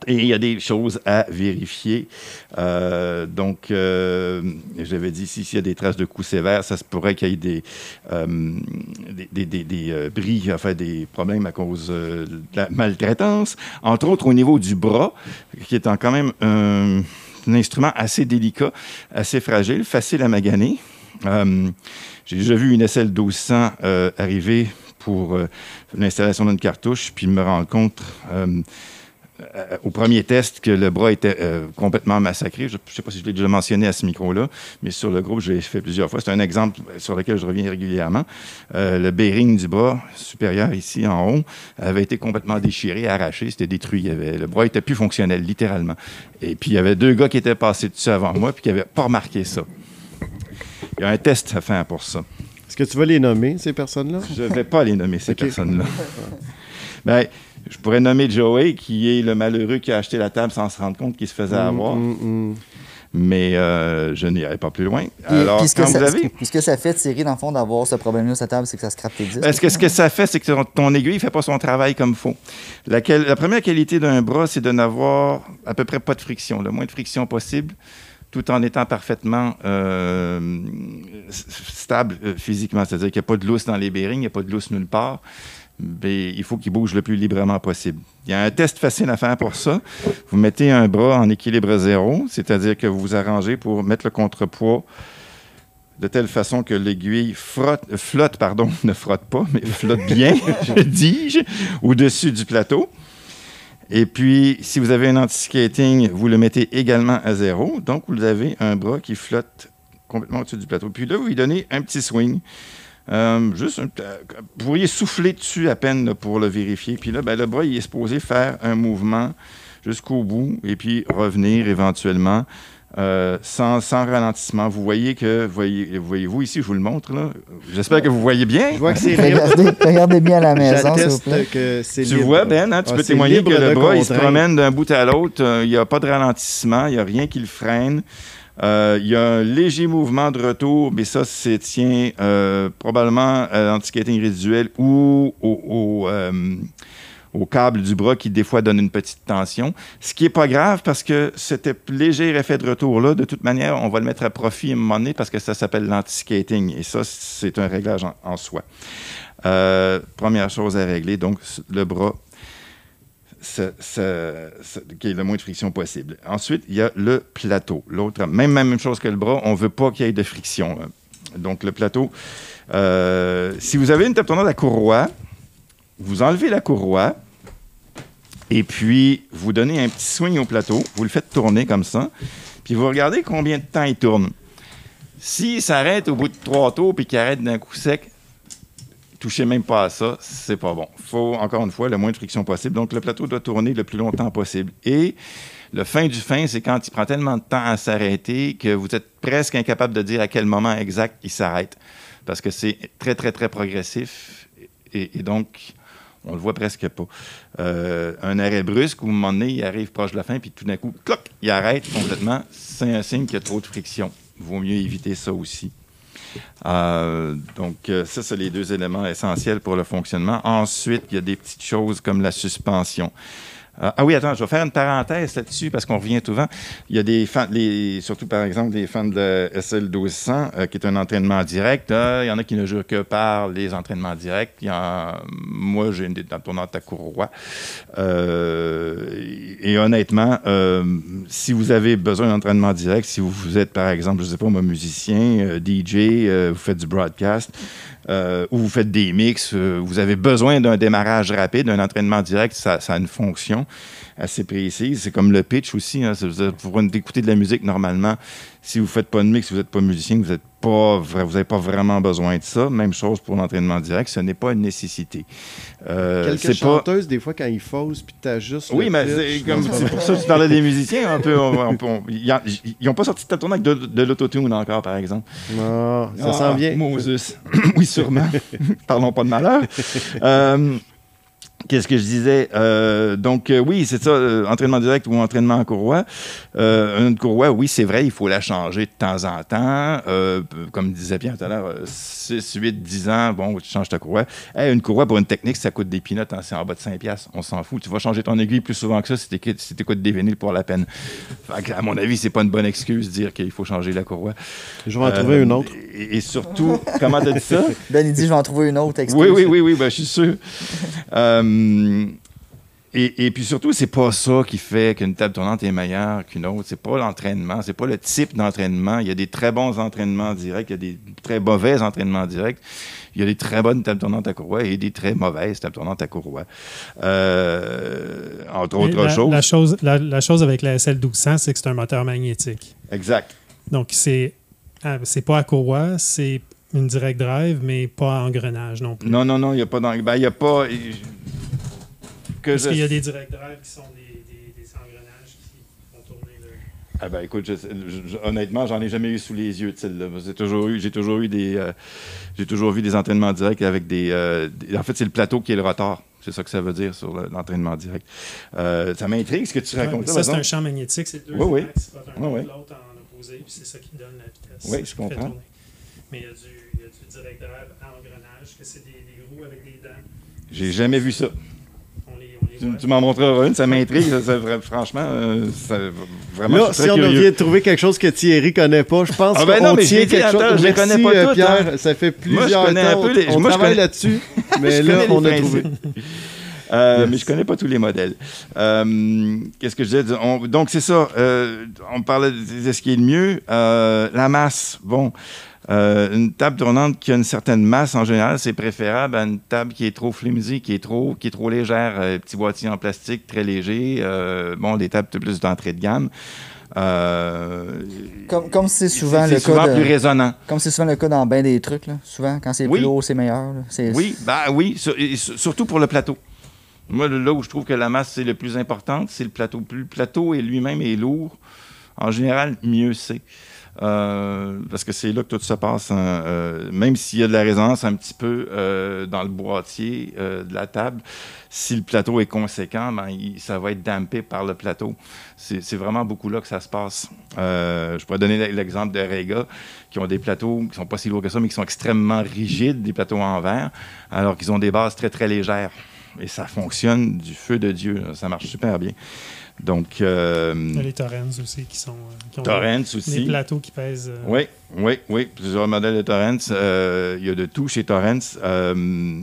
E: Et il y a des choses à vérifier. Euh, donc, euh, j'avais dit s'il y a des traces de coups sévères, ça se pourrait qu'il y ait des, euh, des, euh, bris, enfin des problèmes à cause euh, de la maltraitance. Entre autres, au niveau du bras, qui est quand même un, instrument assez délicat, assez fragile, facile à maganer. Euh, J'ai déjà vu une SL 1200 euh, arriver pour euh, l'installation d'une cartouche, puis me rendre compte euh, euh, au premier test que le bras était euh, complètement massacré. Je ne sais pas si je l'ai déjà mentionné à ce micro-là, mais sur le groupe, je l'ai fait plusieurs fois. C'est un exemple sur lequel je reviens régulièrement. Euh, le bearing du bras supérieur ici en haut avait été complètement déchiré, arraché, c'était détruit. Il y avait- le bras était plus fonctionnel, littéralement. Et puis, il y avait deux gars qui étaient passés dessus avant moi puis qui n'avaient pas remarqué ça. Il y a un test à faire pour ça.
C: Est-ce que tu vas les nommer, ces personnes-là?
E: Je ne vais pas les nommer, ces personnes-là. *laughs* Ben, je pourrais nommer Joey, qui est le malheureux qui a acheté la table sans se rendre compte qu'il se faisait avoir.
C: Mm, mm, mm.
E: Mais euh, je n'irai pas plus loin. Alors,
A: puis ce que
E: quand
A: ça-
E: vous avez...
A: puis ce que ça fait, Thierry, dans le fond, d'avoir ce problème-là sur la table, c'est que ça scrape tes disques.
E: Est-ce que ce que ça fait, c'est que ton, ton aiguille ne fait pas son travail comme il faut? La, quel- la première qualité d'un bras, c'est de n'avoir à peu près pas de friction, le moins de friction possible, tout en étant parfaitement euh, stable euh, physiquement. C'est-à-dire qu'il n'y a pas de lousse dans les bearings, il n'y a pas de lousse nulle part. Mais il faut qu'il bouge le plus librement possible. Il y a un test facile à faire pour ça. Vous mettez un bras en équilibre zéro, c'est-à-dire que vous vous arrangez pour mettre le contrepoids de telle façon que l'aiguille flotte, pardon, *laughs* ne frotte pas, mais flotte bien, *laughs* je dis-je, au-dessus du plateau. Et puis, si vous avez un anti-skating, vous le mettez également à zéro. Donc, vous avez un bras qui flotte complètement au-dessus du plateau. Puis là, vous lui donnez un petit swing. Euh, juste euh, vous pourriez souffler dessus à peine là, pour le vérifier. Puis là, ben, le bras, il est supposé faire un mouvement jusqu'au bout et puis revenir éventuellement euh, sans, sans ralentissement. Vous voyez que, voyez, voyez-vous ici, je vous le montre. là. J'espère que vous voyez bien.
C: Je vois que c'est *laughs* libre.
A: Regardez, regardez bien à la maison, s'il vous
C: J'atteste
A: plaît.
C: que c'est
E: Tu
C: libre.
E: vois, Ben, hein, tu
C: Ah,
E: peux témoigner
C: libre
E: que le
C: de
E: bras, il se promène d'un bout à l'autre. euh, Il n'y a pas de ralentissement, il n'y a rien qui le freine. Euh, Il y a un léger mouvement de retour, mais ça, c'est tient euh, probablement à l'anti-skating résiduel ou euh, au câble du bras qui, des fois, donne une petite tension. Ce qui n'est pas grave parce que cet léger effet de retour-là, de toute manière, on va le mettre à profit à un moment donné parce que ça s'appelle l'anti-skating. Et ça, c'est un réglage en, soi. Première chose à régler, donc le bras, ça- ça- ça- qui est le moins de friction possible. Ensuite, il y a le plateau. L'autre, même, même chose que le bras, on ne veut pas qu'il y ait de friction. là. Donc, le plateau, euh, si vous avez une table tournante à courroie, vous enlevez la courroie et puis vous donnez un petit swing au plateau, vous le faites tourner comme ça, puis vous regardez combien de temps il tourne. S'il s'arrête au bout de trois tours puis qu'il arrête d'un coup sec, touchez même pas à ça, c'est pas bon. faut, encore une fois, le moins de friction possible. Donc, le plateau doit tourner le plus longtemps possible. Et le fin du fin, c'est quand il prend tellement de temps à s'arrêter que vous êtes presque incapable de dire à quel moment exact il s'arrête. Parce que c'est très, très, très progressif. Et, donc, on le voit presque pas. Euh, un arrêt brusque, où à un moment donné, il arrive proche de la fin, puis tout d'un coup, cloc, il arrête complètement. C'est un signe qu'il y a trop de friction. Vaut mieux éviter ça aussi. Euh, donc, euh, ça, c'est les deux éléments essentiels pour le fonctionnement. Ensuite, il y a des petites choses comme la suspension. Euh, ah oui, attends, je vais faire une parenthèse là-dessus parce qu'on revient souvent. Il y a des fans, les, surtout par exemple des fans de SL 1200, euh, qui est un entraînement direct. Euh, il y en a qui ne jurent que par les entraînements directs. Il y moi, j'ai une détente à courroie. Euh, et honnêtement, euh, si vous avez besoin d'entraînement direct, si vous, êtes par exemple, je ne sais pas, moi, musicien, DJ, vous faites du broadcast, euh, ou vous faites des mix, euh, vous avez besoin d'un démarrage rapide, d'un entraînement direct, ça, ça a une fonction assez précise. C'est comme le pitch aussi. Hein, pour écouter de la musique, normalement, si vous ne faites pas de mix, si vous n'êtes pas musicien, vous n'avez pas, vra- vous avez pas vraiment besoin de ça. Même chose pour l'entraînement direct, ce n'est pas une nécessité. Euh,
C: Quelques
E: c'est pas...
C: chanteuses, des fois, quand ils faussent, puis t'ajustes.
E: Oui,
C: le
E: mais c'est pour ça que tu parlais des musiciens. Un peu, *laughs* on- on- on- ils n'ont pas sorti de tournée avec de, de l'autotune encore, par exemple.
C: Non, ça
E: Ah,
C: s'en vient.
E: Moses. *coughs* oui, sûrement. *laughs* Parlons pas de malheur. Euh, Qu'est-ce que je disais? Euh, donc, euh, oui, c'est ça, euh, entraînement direct ou entraînement en courroie. Euh, une courroie, oui, c'est vrai, il faut la changer de temps en temps. Euh, comme disait Pierre tout à l'heure, euh, 6, 8, 10 ans, bon, tu changes ta courroie. Hey, une courroie, pour une technique, ça coûte des pinottes, hein, c'est en bas de 5 piastres. On s'en fout. Tu vas changer ton aiguille plus souvent que ça si tu si écoutes des vinyles pour la peine. Fait que, à mon avis, c'est pas une bonne excuse de dire qu'il faut changer la courroie.
C: Je vais en trouver une autre.
E: Et, et surtout, comment t'as dit ça? *laughs*
A: Ben, il dit, je vais en trouver une autre. excuse.
E: Oui, oui, oui, oui, ben, je suis sûr. *laughs* Euh, et, et puis surtout, c'est pas ça qui fait qu'une table tournante est meilleure qu'une autre. C'est pas l'entraînement, c'est pas le type d'entraînement. Il y a des très bons entraînements directs, il y a des très mauvais entraînements directs. Il y a des très bonnes tables tournantes à courroie et des très mauvaises tables tournantes à courroie. Euh, entre
D: Mais
E: autres
D: la,
E: choses.
D: La chose, la, la chose avec la SL 1200, c'est que c'est un moteur magnétique.
E: Exact.
D: Donc, c'est ah, c'est pas à courroie, c'est une direct drive, mais pas à engrenage non plus.
E: Non, non, non, il n'y a pas d'eng- ben, il y a pas. Que
D: Parce
E: je-
D: qu'il y a des direct qui sont des, des, des engrenages qui font tourner le.
E: Ah ben écoute, je- je- honnêtement, j'en ai jamais eu sous les yeux de celle-là. J'ai toujours eu, j'ai toujours eu des, euh, j'ai toujours vu des entraînements directs avec des, euh, des- en fait, c'est le plateau qui est le rotor. C'est ça que ça veut dire sur le- l'entraînement direct. Euh, ça m'intrigue ce que tu
D: Ouais,
E: racontes là.
D: ça, c'est un champ magnétique, c'est deux
E: Oui, oui.
D: axes un
E: Oui, oui.
D: l'autre en opposé, puis c'est ça qui donne la vitesse.
E: Oui, je comprends.
D: Mais il y, a du, il y a du direct drive à engrenage, que c'est des, des roues avec des dents.
E: J'ai jamais vu ça.
D: On les, on les
E: Tu, m'en montreras une, ça m'intrigue. ça, ça, franchement, euh, ça, vraiment,
C: Là,
E: je suis
C: si
E: très
C: on
E: curieux.
C: vient de trouver quelque chose que Thierry connaît pas, je pense
E: Ah ben
C: qu'on tient quelque chose.
E: je
C: Merci,
E: connais pas
C: euh,
E: toutes,
C: Pierre.
E: hein.
C: Ça fait
E: Moi, je
C: plusieurs
E: connais un
C: temps.
E: peu les-
C: on
E: moi, je
C: travaille
E: connais-
C: là-dessus, *laughs* mais là, on a trouvé.
E: Euh,
C: Yes.
E: Mais je connais pas tous les modèles. Euh, Qu'est-ce que je disais? On- donc, c'est ça. euh, on parlait de, de ce qui est le mieux. La masse. Bon. Euh, une table tournante qui a une certaine masse, en général, c'est préférable à une table qui est trop flimsy, qui est trop, qui est trop légère. Euh, petit boîtier en plastique, très léger. Euh, bon, des tables plus d'entrée de gamme.
A: Comme, c'est souvent le
E: souvent
A: cas.
E: plus résonnant.
A: Comme c'est souvent le cas dans bien des trucs, là. souvent quand c'est
E: Oui.
A: plus haut, c'est meilleur.
E: Oui, bah oui, sur- et sur- surtout pour le plateau. Moi, là où je trouve que la masse c'est le plus important, c'est le plateau. Plus le plateau est lui-même est lourd, en général, mieux c'est. Euh, parce que c'est là que tout se passe. hein. Euh, même s'il y a de la résonance un petit peu euh, dans le boîtier de la table, si le plateau est conséquent, ben, ça va être dampé par le plateau. C'est vraiment beaucoup là que ça se passe. Je pourrais donner l'exemple de Rega, qui ont des plateaux qui sont pas si lourds que ça, mais qui sont extrêmement rigides, des plateaux en verre, alors qu'ils ont des bases très, très légères. Et ça fonctionne du feu de Dieu. Ça marche super bien. Donc, euh,
D: Il y a les Torrens aussi qui sont. euh, qui ont des,
E: aussi.
D: des plateaux qui pèsent. euh,
E: Oui, oui, oui. Plusieurs modèles de Torrents. Euh, il y a de tout chez Torrents. Euh,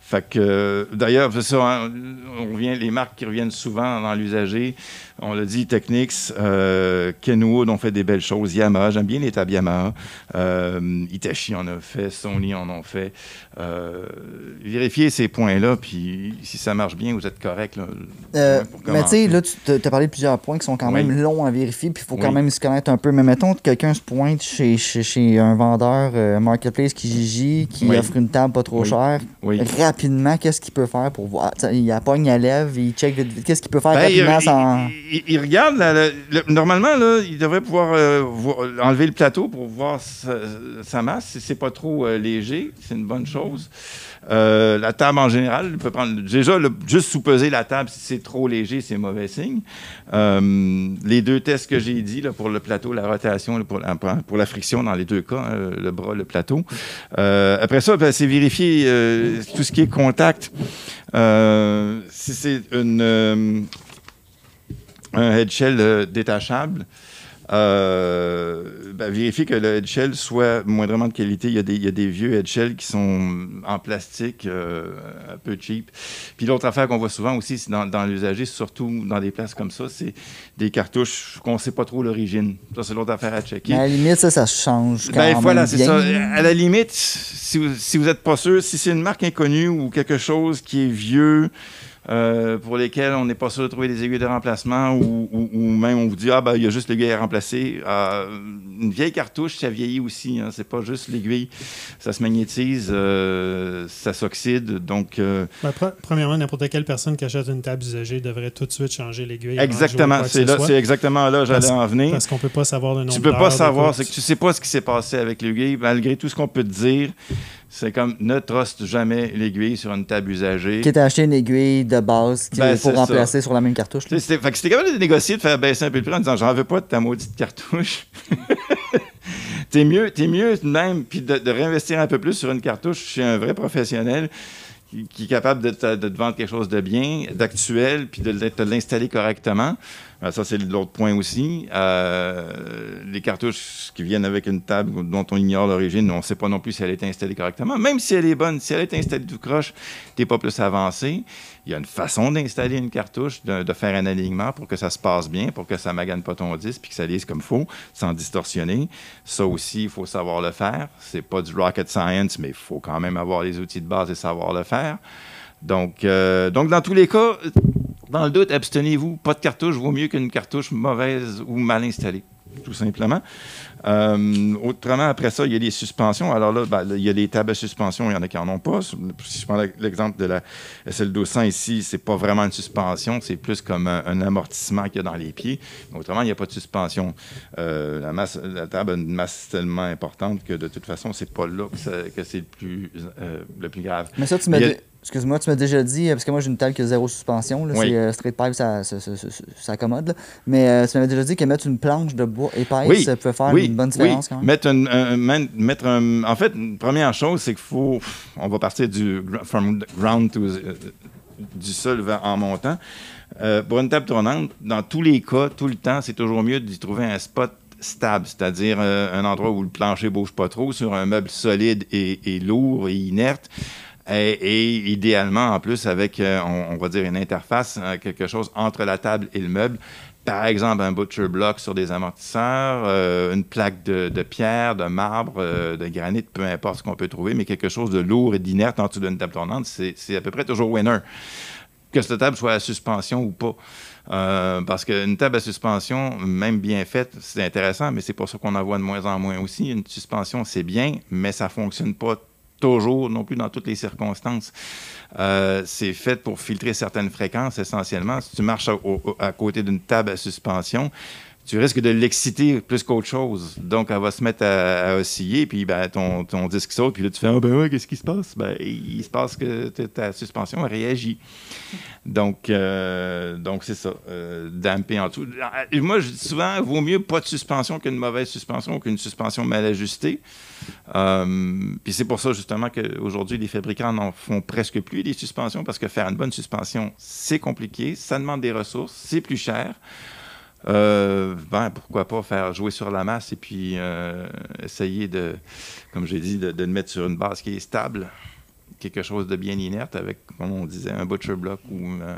E: fait que, d'ailleurs, hein, on revient, les marques qui reviennent souvent dans l'usager, on l'a dit, Technics, euh, Kenwood ont fait des belles choses, Yamaha, j'aime bien les tables Yamaha, euh, Hitachi en a fait, Sony en ont fait. Euh, vérifiez ces points-là, puis si ça marche bien, vous êtes correct. Là,
A: Euh, mais tu sais, là, tu as parlé de plusieurs points qui sont quand
E: Oui.
A: même longs à vérifier, puis il faut quand
E: Oui.
A: même se connaître un peu. Mais mettons que quelqu'un se pointe chez, chez, chez un vendeur Marketplace qui Kijiji, qui
E: Oui.
A: offre une table pas trop chère. Rapidement, qu'est-ce qu'il peut faire pour voir? Il appogne à lèvre, il check vite vite. Qu'est-ce qu'il peut faire
E: Ben, il,
A: rapidement
E: il-
A: sans.
E: Il- regarde, le- normalement, là, il devrait pouvoir euh, enlever le plateau pour voir sa, masse. Si c'est pas trop euh, léger, c'est une bonne chose. Euh, la table en général, il peut prendre. Déjà, juste sous-peser la table, si c'est trop léger, c'est mauvais signe. Les deux tests que j'ai dit là, pour le plateau, la rotation, là, pour, la, friction dans les deux cas, hein, le bras, le plateau. Après ça, ben, c'est vérifier tout ce qui est contact. Si c'est une. Un headshell euh, détachable, euh, ben, vérifier que le headshell soit moindrement de qualité. Il y a des, il y a des vieux headshells qui sont en plastique, euh, un peu cheap. Puis l'autre affaire qu'on voit souvent aussi, c'est dans, dans l'usager, surtout dans des places comme ça, c'est des cartouches qu'on ne sait pas trop l'origine. Ça, c'est l'autre affaire à checker.
A: Mais à la limite, ça, ça change quand
E: Ben, voilà, c'est ça. À la limite, si vous, si vous êtes pas sûr, si c'est une marque inconnue ou quelque chose qui est vieux, euh, pour lesquels on n'est pas sûr de trouver des aiguilles de remplacement ou, ou- ou même on vous dit, ah, ben, il y a juste l'aiguille à remplacer. Euh, une vieille cartouche, ça vieillit aussi. Hein, c'est pas juste l'aiguille. Ça se magnétise, euh, ça s'oxyde. Donc, euh,
D: Ben, pre- premièrement, n'importe quelle personne qui achète une table usagée devrait tout de suite changer l'aiguille.
E: exactement, c'est
D: ce
E: là, c'est exactement là j'allais en venir.
D: Parce qu'on peut pas savoir le nombre
E: Tu peux pas savoir, c'est que tu sais pas ce qui s'est passé avec l'aiguille. Malgré tout ce qu'on peut te dire, c'est comme ne truste jamais l'aiguille sur une table usagée.
A: Qui est acheté une aiguille de base qui
E: Ben,
A: pour
E: c'est
A: remplacer sur la même cartouche.
E: Fait que c'était capable de négocier, de faire baisser un peu le prix en disant j'en veux pas de ta maudite cartouche. *laughs* t'es mieux, t'es mieux même, puis de, de réinvestir un peu plus sur une cartouche chez un vrai professionnel qui, qui est capable de te, de te vendre quelque chose de bien, d'actuel, puis de, l'installer correctement. Euh, Ça, c'est l'autre point aussi. Euh, les cartouches qui viennent avec une table dont on ignore l'origine, on ne sait pas non plus si elle est installée correctement. Même si elle est bonne, si elle est installée tout croche, tu n'es pas plus avancé. Il y a une façon d'installer une cartouche, de, faire un alignement pour que ça se passe bien, pour que ça ne magane pas ton disque, puis que ça lise comme faut, sans distorsionner. Ça aussi, il faut savoir le faire. C'est pas du rocket science, mais il faut quand même avoir les outils de base et savoir le faire. Donc, euh, donc dans tous les cas, dans le doute, abstenez-vous. Pas de cartouche vaut mieux qu'une cartouche mauvaise ou mal installée, tout simplement. Euh, autrement, après ça, il y a les suspensions. Alors là, ben, il y a les tables à suspension, il y en a qui n'en ont pas. Si je prends l'exemple de la SL200 ici, c'est pas vraiment une suspension, c'est plus comme un, un amortissement qu'il y a dans les pieds. Autrement, il n'y a pas de suspension. Euh, la, masse, la table a une masse tellement importante que de toute façon, c'est pas là que, que c'est le plus, euh, le plus grave.
A: Mais ça, tu m'as Excuse-moi, tu m'as déjà dit, euh, parce que moi j'ai une table qui a zéro suspension, là,
E: Oui.
A: c'est euh, straight pipe, ça, ça, ça, ça- accommode. là. Mais euh, tu m'avais déjà dit que mettre une planche de bois épaisse,
E: Oui,
A: ça peut faire
E: oui,
A: une bonne différence quand même.
E: Mettre un, mettre un- en fait, une première chose, c'est qu'il faut. On va partir du from ground to, du sol en montant. Euh, pour une table tournante, dans tous les cas, tout le temps, c'est toujours mieux d'y trouver un spot stable, c'est-à-dire euh, un endroit où le plancher bouge pas trop, sur un meuble solide et, et lourd et inerte. Et, idéalement, en plus, avec, euh, on, va dire, une interface, euh, quelque chose entre la table et le meuble. Par exemple, un butcher block sur des amortisseurs, euh, une plaque de, pierre, de marbre, de granit, peu importe ce qu'on peut trouver, mais quelque chose de lourd et d'inerte en dessous d'une table tournante, c'est à peu près toujours winner. Que cette table soit à suspension ou pas. Parce qu'une table à suspension, même bien faite, c'est intéressant, mais c'est pour ça qu'on en voit de moins en moins aussi. Une suspension, c'est bien, mais ça ne fonctionne pas toujours, non plus dans toutes les circonstances. Euh, c'est fait pour filtrer certaines fréquences essentiellement. Si tu marches à, côté d'une table à suspension, tu risques de l'exciter plus qu'autre chose. Donc, elle va se mettre à, osciller, puis ben, ton, disque saute, puis là, tu fais Ah, ben ouais, qu'est-ce qui se passe? Ben, il se passe que ta suspension réagit. Donc, euh, donc c'est ça, euh, damper en. Euh, Moi, je dis souvent, vaut mieux pas de suspension qu'une mauvaise suspension, qu'une suspension mal ajustée. Euh, puis c'est pour ça, justement, qu'aujourd'hui, les fabricants n'en font presque plus des suspensions, parce que faire une bonne suspension, c'est compliqué, ça demande des ressources, c'est plus cher. Euh, ben, pourquoi pas faire jouer sur la masse et puis euh, essayer de, comme j'ai dit, de, de le mettre sur une base qui est stable, quelque chose de bien inerte avec, comme on disait, un butcher block ou euh,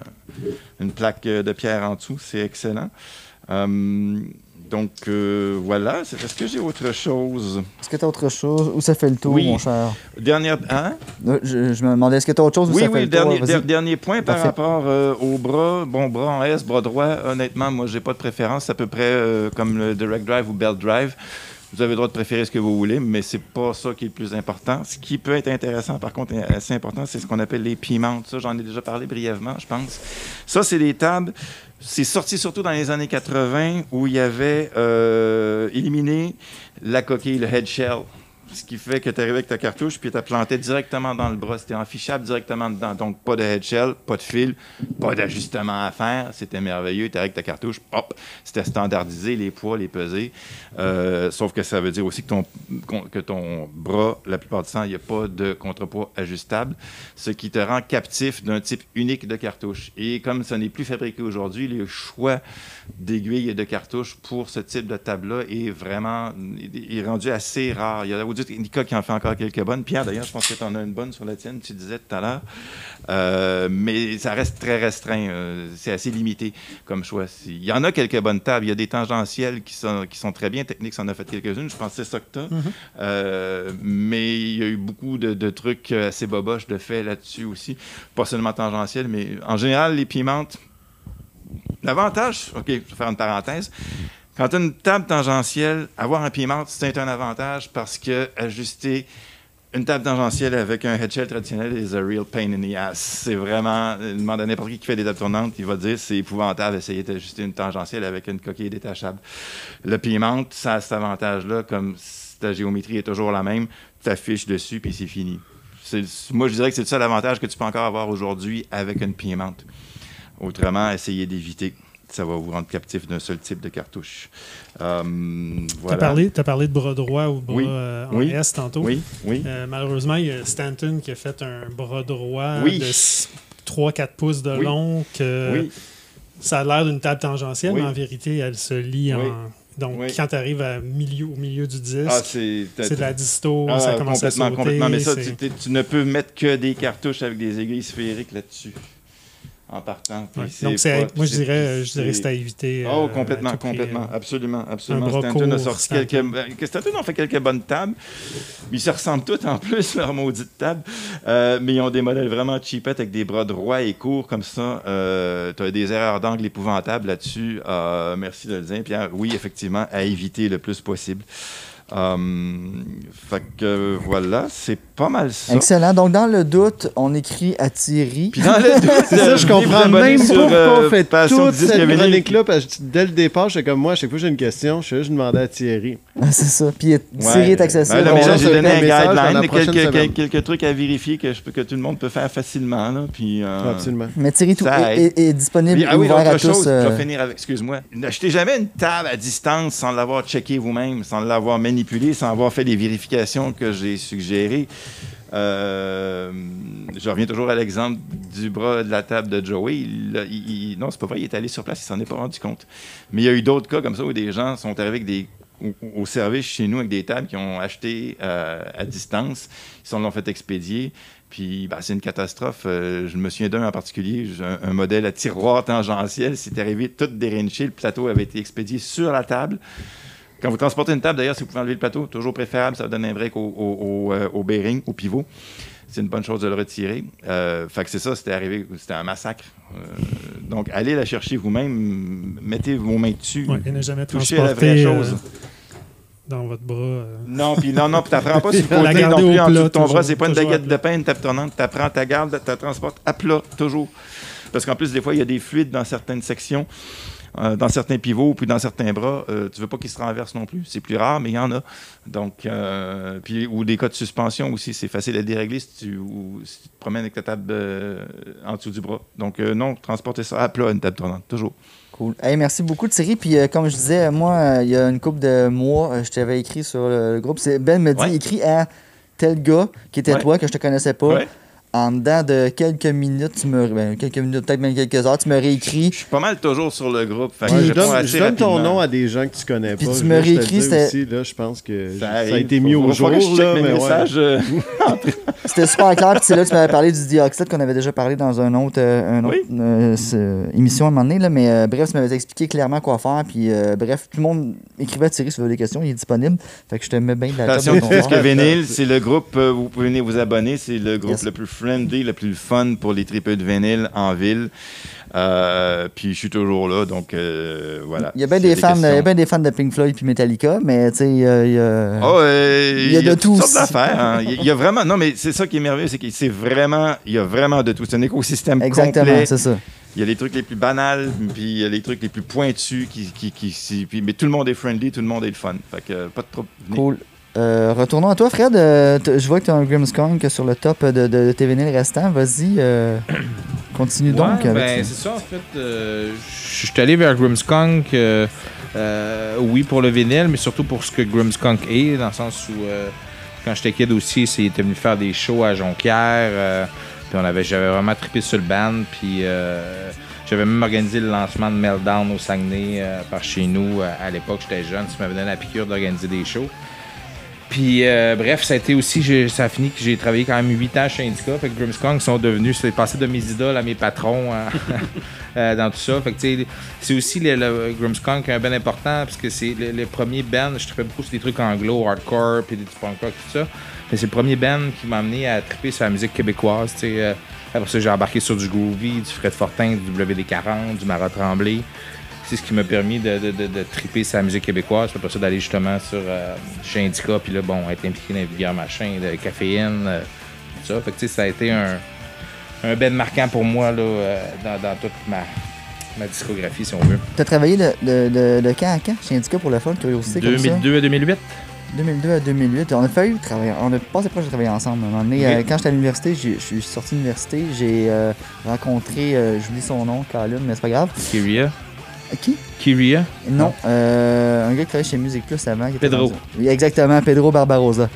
E: une plaque de pierre en dessous, c'est excellent. Euh, donc euh, voilà, est-ce que j'ai autre chose?
A: Est-ce que tu as autre chose? Où ça fait le tour,
E: Oui.
A: mon cher?
E: Dernière. Hein?
A: Euh, je, je me demandais, est-ce que tu as autre chose
E: Oui,
A: ça fait
E: oui,
A: le
E: dernier, point par rapport euh, au bras. Bon, bras en S, bras droit, honnêtement, moi, j'ai pas de préférence. C'est à peu près euh, comme le Direct Drive ou Belt Drive. Vous avez le droit de préférer ce que vous voulez, mais c'est pas ça qui est le plus important. Ce qui peut être intéressant, par contre, assez important, c'est ce qu'on appelle les pimentes. Ça, j'en ai déjà parlé brièvement, je pense. Ça, c'est des tables. C'est sorti surtout dans les années 80 où il y avait euh, éliminé la coquille, le head shell. Ce qui fait que tu arrivais avec ta cartouche puis tu planté directement dans le bras. C'était enfichable directement dedans. Donc, pas de head shell, pas de fil, pas d'ajustement à faire. C'était merveilleux. Tu avec ta cartouche, hop, c'était standardisé, les poids, les pesées. Euh, sauf que ça veut dire aussi que ton, que ton bras, la plupart du temps, il n'y a pas de contrepoids ajustable, ce qui te rend captif d'un type unique de cartouche. Et comme ça n'est plus fabriqué aujourd'hui, le choix d'aiguilles et de cartouches pour ce type de table-là est vraiment est rendu assez rare. Il y a Nika qui en fait encore quelques bonnes. Pierre, d'ailleurs, je pense que tu en as une bonne sur la tienne, tu disais tout à l'heure. Euh, mais ça reste très restreint. Euh, c'est assez limité comme choix. Il y en a quelques bonnes tables. Il y a des tangentielles qui sont, qui sont très bien. Technique en a fait quelques-unes. Je pense que c'est ça que tu as.
D: Mhm.
E: Euh, mais il y a eu beaucoup de, trucs assez boboches de fait là-dessus aussi. Pas seulement tangentielles, mais en général, les pimentes. L'avantage, OK, je vais faire une parenthèse. Quand une table tangentielle, avoir un piment, c'est un avantage parce que ajuster une table tangentielle avec un headshell traditionnel is a real pain in the ass. C'est vraiment, demande à n'importe qui qui fait des tables tournantes, il va dire c'est épouvantable d'essayer d'ajuster une tangentielle avec une coquille détachable. Le piment, ça a cet avantage-là, comme ta géométrie est toujours la même, tu dessus puis c'est fini. Moi, je dirais que c'est le seul avantage que tu peux encore avoir aujourd'hui avec une piémante. Autrement, essayer d'éviter ça va vous rendre captif d'un seul type de cartouche. Euh,
D: tu as, parlé de bras droit ou bras euh, en S tantôt.
E: Oui, oui.
D: Euh, malheureusement, il y a Stanton qui a fait un bras droit de 3-4 pouces de long. Que Ça a l'air d'une table tangentielle, mais en vérité, elle se lie en. Donc, quand tu arrives à milieu, au milieu du disque, ah, c'est de la disto, ah, ça commence à sauter.
E: Complètement, mais ça, tu, ne peux mettre que des cartouches avec des aiguilles sphériques là-dessus en partant.
D: Donc, moi, je dirais, je dirais que c'est à éviter.
E: Oh, complètement, complètement. absolument, absolument. Stanton a sorti quelques. Ben, Stanton a fait quelques bonnes tables. Ils se ressemblent tous en plus, *laughs* leur maudite table. Euh, mais ils ont des modèles vraiment cheapettes avec des bras droits et courts comme ça. Euh, tu as des erreurs d'angle épouvantables là-dessus. Euh, merci de le dire, Pierre. Oui, effectivement, à éviter le plus possible. Um, fait que voilà, c'est pas mal ça.
A: Excellent. Donc, dans le doute, on écrit à Thierry.
C: Puis dans le doute, c'est ça, je comprends même pas pourquoi on fait toute cette chronique-là. Parce que dès le départ, j'étais comme moi, à chaque fois que j'ai une question, je suis demandais à Thierry.
A: c'est ça. Puis Thierry est accessible.
E: Ben, là, j'ai donné un guideline, quelques, quelques, trucs à vérifier que, que tout le monde peut faire facilement. Là, puis, euh,
C: Absolument.
A: Mais Thierry tout est, est, disponible.
E: ah oui,
A: ouvert
E: à
A: tous, chose,
E: euh... je vais finir avec, excuse-moi. N'achetez jamais une table à distance sans l'avoir checké vous-même, sans l'avoir manipulé, sans avoir fait les vérifications que j'ai suggérées. Euh, je reviens toujours à l'exemple du bras de la table de Joey. non, c'est pas vrai, il est allé sur place, il s'en est pas rendu compte. Mais il y a eu d'autres cas comme ça où des gens sont arrivés au, service chez nous avec des tables qui ont acheté euh, à distance, ils l'ont fait expédier. Puis ben, c'est une catastrophe. Euh, je me souviens d'un en particulier, un, modèle à tiroir tangentiel. C'est arrivé tout dérinché. Le plateau avait été expédié sur la table. Quand vous transportez une table, d'ailleurs, si vous pouvez enlever le plateau, toujours préférable, ça donne un break au, au, euh, au, bearing, au pivot. C'est une bonne chose de le retirer. Euh, fait que c'est ça, c'était arrivé, c'était un massacre. Euh, donc, allez la chercher vous-même, mettez vos mains dessus.
D: Ouais, et ne jamais touchez à la vraie chose. dans votre bras.
E: Non, puis non, non, puis t'apprends pas sur le *laughs* côté non plus en dessous de ton bras. C'est pas une baguette de pain, une table tournante. T'apprends ta garde, tu transportes à plat, toujours. Parce qu'en plus, des fois, il y a des fluides dans certaines sections. Euh, dans certains pivots puis dans certains bras, euh, tu veux pas qu'ils se renversent non plus. C'est plus rare, mais il y en a. Donc, euh, puis, ou des cas de suspension aussi, c'est facile à dérégler si tu, te promènes avec ta table en dessous du bras. Donc, non, transporter ça à plat, une table tournante, toujours.
A: Cool. merci beaucoup, Thierry. Puis, comme je disais, moi, il y a une couple de mois, je t'avais écrit sur le, groupe. Ben me dit écrit à tel gars qui était toi, que je te connaissais pas en dedans de quelques minutes, tu me, ben, quelques minutes, peut-être même quelques heures, tu me réécris.
E: Je suis pas mal toujours sur le groupe.
C: je, donne, ton nom à des gens que tu connais
A: Puis
C: pas.
A: tu me réécris, c'était.
C: je pense que ça, a été mis au jour. Là,
E: mes messages. Euh, *laughs*
A: c'était super clair. Puis c'est là que tu m'avais parlé du dioxyde qu'on avait déjà parlé dans un autre, euh, un autre euh, émission à un moment donné. Là, mais bref, tu m'avais expliqué clairement quoi faire. Puis bref, tout le monde écrivait à Thierry si vous avez des questions. Il est disponible. Fait que je te mets bien de la
E: Attention, tu que Vénile, c'est le groupe, vous pouvez venir vous abonner. C'est le groupe le plus friendly, le plus fun pour les tripeux de vinyle en ville. Euh, puis je suis toujours là, donc euh, voilà.
A: Il y a bien des, fans, il des fans de Pink Floyd puis Metallica, mais tu sais, il y a, il y a,
E: oh, il y a de tout. sortes d'affaires. Hein. Il y a vraiment, non, mais c'est ça qui est merveilleux, c'est que c'est vraiment, il y a vraiment de tout. C'est un écosystème
A: Exactement, c'est ça.
E: Il y a les trucs les plus banals, puis il y a les trucs les plus pointus, qui, qui, qui, mais tout le monde est friendly, tout le monde est le fun. Fait que pas de trop.
A: Cool. Euh, retournons à toi, Fred. Euh, je vois que tu as un Grimmskong sur le top de, de, tes vinyles restants. Vas-y, euh, *clears throat* continue donc.
B: Ben, c'est ça, en fait. je suis allé vers Grimmskunk, oui, pour le vinyle, mais surtout pour ce que Grimmskunk est, dans le sens où, quand j'étais kid aussi, il était venu faire des shows à Jonquière. puis on avait, j'avais vraiment trippé sur le band. Puis j'avais même organisé le lancement de Meltdown au Saguenay par chez nous. à l'époque, j'étais jeune. Ça m'avait donné la piqûre d'organiser des shows. Puis euh, bref, ça a été aussi, ça a fini que j'ai travaillé quand même 8 ans chez Indica. Fait que Grimmskong sont devenus, c'est passé de mes idoles à mes patrons hein, *laughs* euh, dans tout ça. Fait que c'est aussi le, le Grimmskong qui est un ben important parce que c'est le, premier band, je trippais beaucoup sur des trucs anglo, hardcore, puis des punk rock, tout ça. Mais c'est le premier band qui m'a amené à tripper sur la musique québécoise. Euh, après ça, j'ai embarqué sur du Groovy, du Fred Fortin, du WD40, du Marat Tremblay c'est ce qui m'a permis de, de, de, triper sa musique québécoise. C'est pour ça d'aller justement sur euh, chez Indica, puis là, bon, être impliqué dans les vulgaires machins, de caféine, euh, tout ça. Fait que, ça a été un, un ben marquant pour moi là, euh, dans, dans, toute ma, ma discographie, si on veut.
A: Tu as travaillé de, de, de, quand à quand? Chez Indica pour le fun, curiosité
B: 2002 à 2008.
A: 2002 à 2008. On a failli travailler, on a passé proche de travailler ensemble. quand j'étais à l'université, je suis sorti de l'université, j'ai rencontré, j'oublie son nom, Colin, mais c'est pas grave.
B: Kyria.
A: Qui?
B: Kyria?
A: Non, euh, un gars qui travaillait chez Musique Plus avant.
B: Pedro.
A: Oui, exactement, Pedro Barbarossa.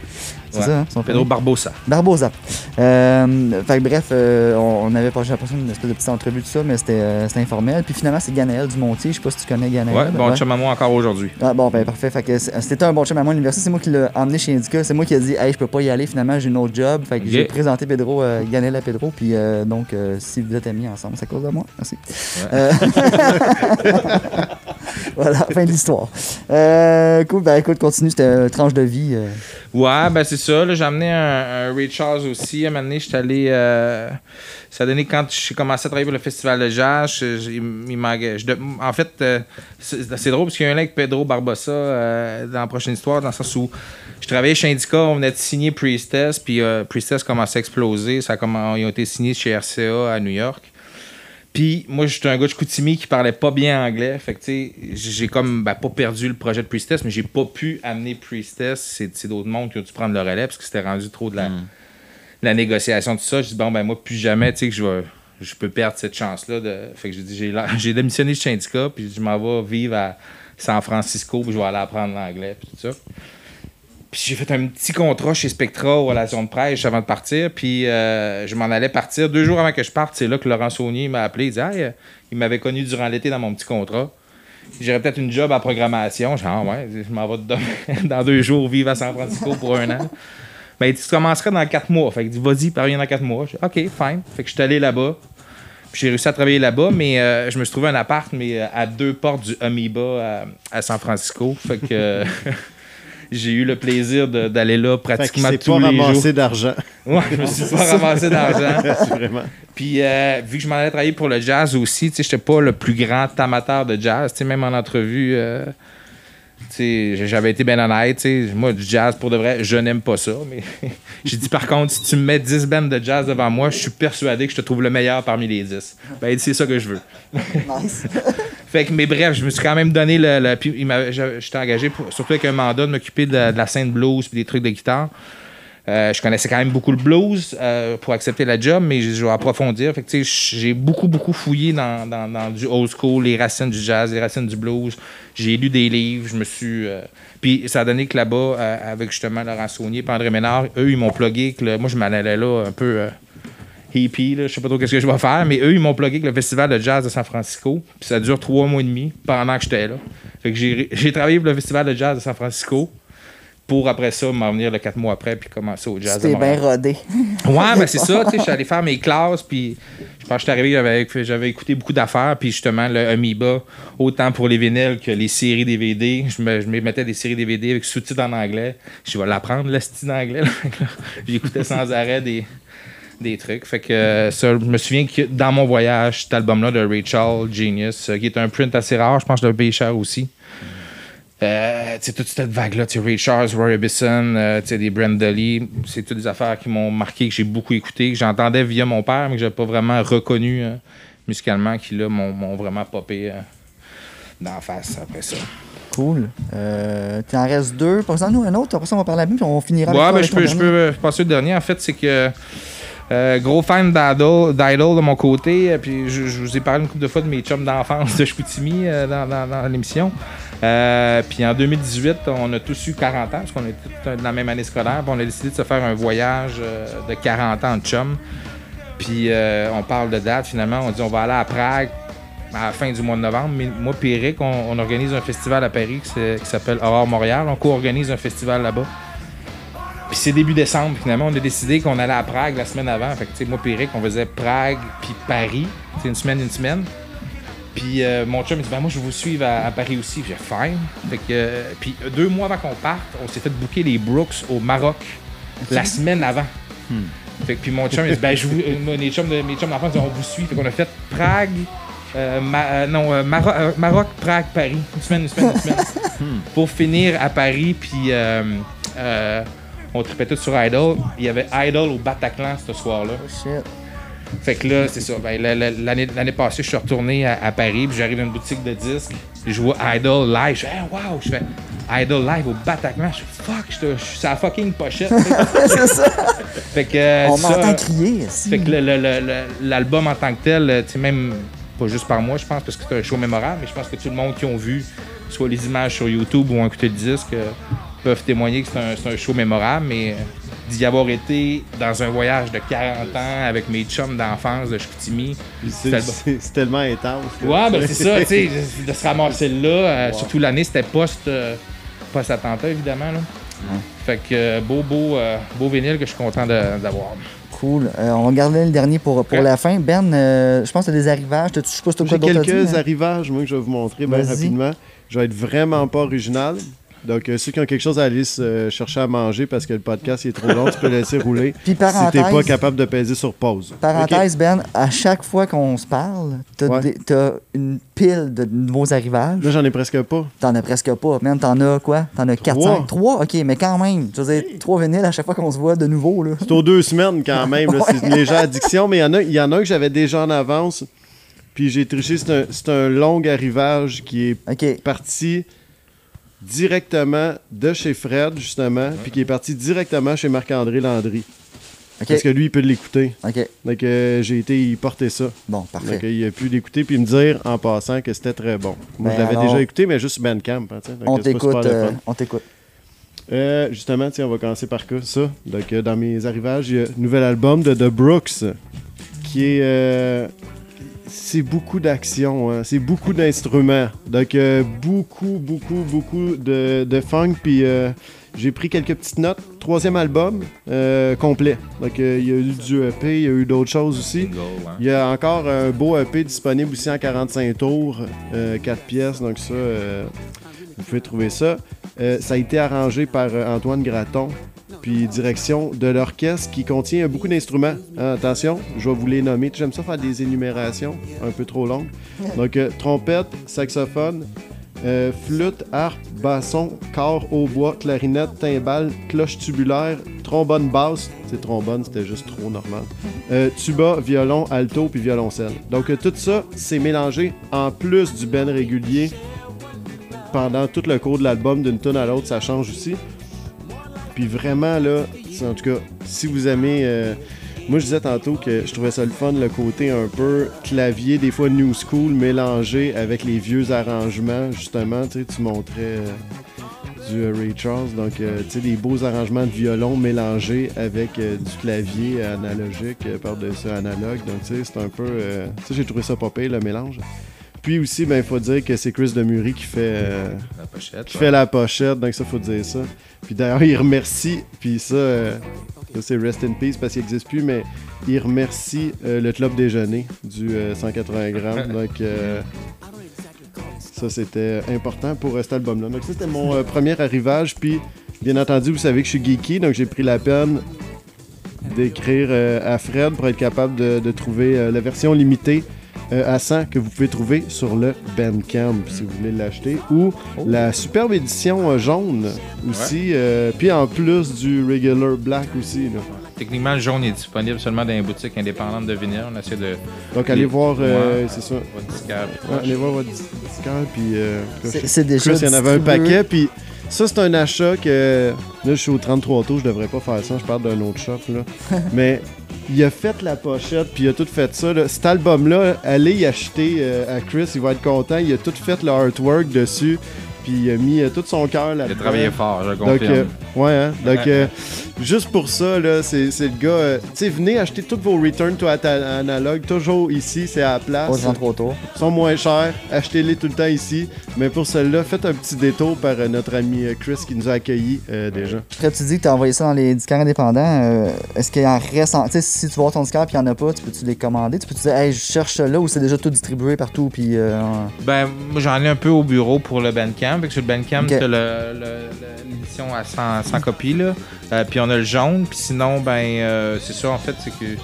A: C'est ça, hein,
B: son Pedro Barbosa.
A: Barbosa. Euh, fait, bref, euh, on, avait pas l'impression d'une espèce de petite entrevue de ça, mais euh, c'était informel. Puis finalement, c'est Ganaël Dumontier. Je sais pas si tu connais Ganaël.
B: Ouais, bon chum à moi encore aujourd'hui.
A: Ah, bon, ben parfait. Fait que c'était un bon chum à moi à l'université. C'est moi qui l'ai emmené chez Indica. C'est moi qui ai dit, hey, je peux pas y aller. Finalement, j'ai un autre job. Fait que j'ai présenté Pedro, Ganaël à Pedro. Puis donc, si vous êtes amis ensemble, c'est à cause de moi. Merci. *laughs* voilà, fin de l'histoire. cool, ben écoute, continue. C'était une tranche de vie.
B: Ouais, ben c'est ça. J'ai amené un, Ray Charles aussi. À un moment donné, j'étais allé. Euh, ça a donné quand j'ai commencé à travailler pour le festival de jazz. il, en fait, euh, c'est drôle parce qu'il y a un lien avec Pedro Barbosa euh, dans la prochaine histoire, dans le sens où je travaillais chez Indica, on venait de signer Priestess, puis Priestess commençait à exploser. Ça ils ont été signés chez RCA à New York. Puis moi, j'étais un gars de Chicoutimi qui parlait pas bien anglais. Fait que, tu sais, j'ai comme ben, pas perdu le projet de Priestess, mais j'ai pas pu amener Priestess. C'est d'autres mondes qui ont dû prendre le relais parce que c'était rendu trop de la, hmm. la négociation, tout ça. Je dis, bon, ben moi, plus jamais, tu sais, que je vais je peux perdre cette chance-là. De... Fait que j'ai dit, j'ai *laughs* démissionné de syndicat, puis je m'en vais vivre à San Francisco, puis je vais aller apprendre l'anglais, puis tout ça. Puis j'ai fait un petit contrat chez Spectra aux relations de presse avant de partir. Puis euh, je m'en allais partir. Deux jours avant que je parte, c'est là que Laurent Saunier m'a appelé. Il dit euh, il m'avait connu durant l'été dans mon petit contrat. J'aurais peut-être une job à programmation. J'ai ah ouais, je m'en vais *laughs* dans deux jours vivre à San Francisco pour un an. Ben, tu commencerais dans quatre mois. Fait que dit, vas-y, parviens dans quatre mois. J'ai OK, fine. Fait que je suis allé là-bas. Puis j'ai réussi à travailler là-bas, mais euh, je me suis trouvé un appart, mais à deux portes du Amoeba à, à San Francisco. Fait que. *laughs* j'ai eu le plaisir d'aller là pratiquement tous les jours.
C: pas ramassé d'argent.
B: Ouais, je me suis pas ramassé d'argent. *laughs* vraiment. Puis euh, vu que je m'en allais travailler pour le jazz aussi, tu sais, j'étais pas le plus grand amateur de jazz, tu sais, même en entrevue. Euh, j'avais été bien honnête. Moi, du jazz, pour de vrai, je n'aime pas ça. Mais *laughs* j'ai dit, par contre, si tu me mets 10 bands de jazz devant moi, je suis persuadé que je te trouve le meilleur parmi les 10. Ben, c'est ça que je veux. nice. *laughs* fait que, mais bref, je me suis quand même donné le. puis, j'étais engagé, surtout avec un mandat, de m'occuper de, la scène blues et des trucs de guitare. Euh, je connaissais quand même beaucoup le blues euh, pour accepter la job, mais je vais approfondir. Fait j'ai beaucoup, beaucoup fouillé dans, dans, du old school, les racines du jazz, les racines du blues. J'ai lu des livres, je me suis. Euh, puis ça a donné que là-bas, avec justement Laurent Saunier et André Ménard, eux, ils m'ont plugué que moi, je m'en allais là un peu hippie, je sais pas trop qu'est-ce que je vais faire, mais eux, ils m'ont plugué que le festival de jazz de San Francisco. Puis ça dure trois mois et demi pendant que j'étais là. Fait que j'ai travaillé pour le festival de jazz de San Francisco pour après ça m'en venir le quatre mois après puis commencer au jazz.
A: C'était bien rodé.
B: ouais, ben *laughs* c'est ça. Je suis allé faire mes classes puis je pense que j'étais arrivé, j'avais écouté beaucoup d'affaires puis justement le Amoeba, autant pour les vinyles que les séries DVD. Je me, je mettais des séries DVD avec sous-titres en anglais. Je vais l'apprendre le style d'anglais. *laughs* J'écoutais sans arrêt des des trucs. Fait que ça, je me souviens que dans mon voyage, cet album-là de Rachel Genius, qui est un print assez rare, je pense que je l'ai cher aussi. Euh, toute cette vague-là, Ray Charles, Roy Orbison, euh, des Brenda Lee, c'est toutes des affaires qui m'ont marqué, que j'ai beaucoup écouté, que j'entendais via mon père, mais que j'ai pas vraiment reconnu euh, musicalement, qui là m'ont vraiment popé euh, dans la face après ça.
A: Cool. Euh, en restes deux. Passe-nous un autre, après ça on va parler à lui, puis on finira
B: ouais, ben, je, peux, je peux passer le dernier. En fait, c'est que euh, gros fan d'Idol de mon côté. Puis je, vous ai parlé une couple de fois de mes chums d'enfance de Chicoutimi euh, dans, l'émission. Euh, puis en 2018, on a tous eu 40 ans, parce qu'on est tous dans la même année scolaire. On a décidé de se faire un voyage de 40 ans de chum. Puis on parle de date finalement. On dit on va aller à Prague à la fin du mois de novembre. Moi et Eric, on, organise un festival à Paris qui s'appelle Aurore Montréal. On co-organise un festival là-bas. Puis c'est début décembre, finalement, on a décidé qu'on allait à Prague la semaine avant. Fait que, moi et Eric, on faisait Prague puis Paris. C'est une semaine, une semaine. Puis euh, mon chum, il dit, ben, moi, je vais vous suivre à, Paris aussi. J'ai fine. Fait que, euh, puis deux mois avant qu'on parte, on s'est fait booker les Brooks au Maroc la semaine avant. Hmm. Fait que, puis mon chum, il dit, ben, je vous, *laughs* euh, mes chums, d'enfants, on vous suit. Fait qu'on a fait Prague, non, Maroc, Prague, Paris. Une semaine, une semaine, une semaine. *laughs* Hmm. Pour finir à Paris, puis on tripait tout sur Idol. Il y avait Idol au Bataclan ce soir-là. Oh shit. Fait que là, c'est ça. Ben, l'année passée, je suis retourné à, Paris, puis j'arrive dans une boutique de disques, puis je vois Idol live. Je fais, hey, wow! Je fais Idol live au Bataclan. Je fais, fuck, je suis sa fucking pochette. *laughs*
A: c'est ça.
B: Fait que,
A: On m'entend crier. Aussi.
B: Fait que l'album en tant que tel, tu sais, même pas juste par moi, je pense, parce que c'est un show mémorable, mais je pense que tout le monde qui ont vu, soit les images sur YouTube ou ont écouté le disque, peuvent témoigner que c'est un, show mémorable, mais euh, d'y avoir été dans un voyage de 40 ans avec mes chums d'enfance de Chicoutimi.
C: C'est tellement intense.
B: Ouais, ben c'est ça, tu sais, *laughs* de se ramasser là, euh, surtout l'année, c'était post, euh, post attentat évidemment. Là. Fait que beau, beau, beau vinyle que je suis content d'avoir.
A: Cool. on va garder le dernier pour, pour la fin. Ben, je pense que tu as des arrivages. Je sais pas
C: J'ai quelques arrivages, moi, que je vais vous montrer bien rapidement. Je vais être vraiment pas original. Donc, euh, ceux qui ont quelque chose à aller euh, chercher à manger parce que le podcast est trop long, tu peux laisser rouler.
A: Puis parenthèse,
C: si t'es pas capable de peser sur pause.
A: Parenthèse, Ben, à chaque fois qu'on se parle, t'as une pile de nouveaux arrivages.
C: Là, j'en ai presque pas.
A: T'en as presque pas. Même, t'en as quoi? T'en as 4, 5? 3? OK, mais quand même. Tu veux dire, 3 vinyles à chaque fois qu'on se voit de nouveau. Là.
C: C'est aux deux semaines quand *laughs* même. C'est une légère addiction, mais il y, en a, y en a que j'avais déjà en avance. Puis j'ai triché. C'est un, un, long arrivage qui est parti directement de chez Fred, justement, puis qui est parti directement chez Marc-André Landry. Parce que lui, il peut l'écouter. Donc, euh, j'ai été y porter ça.
A: Bon, parfait. Donc,
C: il a pu l'écouter puis me dire en passant que c'était très bon. Moi, je ben l'avais déjà écouté, mais juste Bandcamp. Hein,
A: on t'écoute. Euh, on t'écoute.
C: Euh, justement, tiens, on va commencer par ça. Donc, dans mes arrivages, il y a un nouvel album de The Brooks qui est c'est beaucoup d'action, hein. c'est beaucoup d'instruments. Donc, euh, beaucoup, beaucoup, beaucoup de, de funk. Puis, euh, j'ai pris quelques petites notes. Troisième album euh, complet. Donc, il y a eu du EP, il y a eu d'autres choses aussi. Il y a encore un beau EP disponible aussi en 45 tours, 4 pièces. Donc, ça, vous pouvez trouver ça. ça a été arrangé par Antoine Graton puis direction de l'orchestre qui contient beaucoup d'instruments. Hein, attention, je vais vous les nommer. J'aime ça faire des énumérations un peu trop longues. *laughs* Donc, euh, trompette, saxophone, euh, flûte, harpe, basson, corps, hautbois, clarinette, timbale, cloche tubulaire, trombone basse. C'est trombone, c'était juste trop normal. *laughs* Euh, tuba, violon, alto puis violoncelle. Donc, tout ça, c'est mélangé en plus du ben régulier pendant tout le cours de l'album d'une tonne à l'autre, ça change aussi. Puis vraiment, là, en tout cas, si vous aimez. Euh, moi, je disais tantôt que je trouvais ça le fun, le côté un peu clavier, des fois new school, mélangé avec les vieux arrangements. Justement, tu montrais euh, du euh, Ray Charles, donc tu sais, des beaux arrangements de violon mélangés avec du clavier analogique par-dessus analogue. Donc, tu sais, c'est un peu. tu sais, j'ai trouvé ça pas le mélange. Puis aussi, ben, il faut dire que c'est Chris Demury qui fait, euh, la pochette, qui fait la pochette, donc ça, faut dire ça. Puis d'ailleurs, il remercie, puis ça, euh, c'est Rest in Peace parce qu'il n'existe plus, mais il remercie euh, le Club Déjeuner du 180 grammes. *laughs* donc, ça, c'était important pour cet album-là. Donc, ça, c'était mon premier arrivage. Puis, bien entendu, vous savez que je suis geeky, donc j'ai pris la peine d'écrire à Fred pour être capable de, trouver la version limitée à 100 que vous pouvez trouver sur le Bandcamp si vous voulez l'acheter. Ou oh. la superbe édition jaune aussi. puis en plus du regular black aussi. Là.
B: Techniquement, le jaune est disponible seulement dans les boutiques indépendantes de vinyle. On essaie de.
C: Donc, allez voir, euh, c'est ça. Votre allez voir votre disquaire, puis. Euh,
A: c'est déjà.
C: il y en avait un paquet, puis. Ça, c'est un achat que. Là, je suis au 33 tours, je devrais pas faire ça, je parle d'un autre shop, là. *laughs* Mais il a fait la pochette, puis il a tout fait ça. Cet album-là, allez y acheter euh, à Chris, il va être content. Il a tout fait le artwork dessus puis il a mis euh, tout son cœur là-dedans.
B: Il a travaillé fort, je confirme.
C: Donc, euh, ouais, hein? Donc, euh, juste pour ça, là, c'est, le gars. tu sais, venez acheter tous vos Return to Analog, toujours ici, c'est à la place.
A: Pas trop tôt.
C: Ils sont moins chers, achetez-les tout le temps ici. Mais pour celle-là, faites un petit détour par notre ami Chris qui nous a accueillis déjà.
A: Après, tu dis que tu as envoyé ça dans les disquaires indépendants. est-ce qu'il en reste. Tu sais, si tu vois ton disquaire et qu'il n'y en a pas, tu peux-tu les commander? Tu peux-tu dire, hey, je cherche là ou c'est déjà tout distribué partout puis,
B: Ben, moi, j'en ai un peu au bureau pour le Bandcamp. Sur le Bandcamp, okay. l'édition à 100, copies. Là. Euh, puis on a le jaune. Puis sinon, ben euh, c'est ça, en fait, c'est que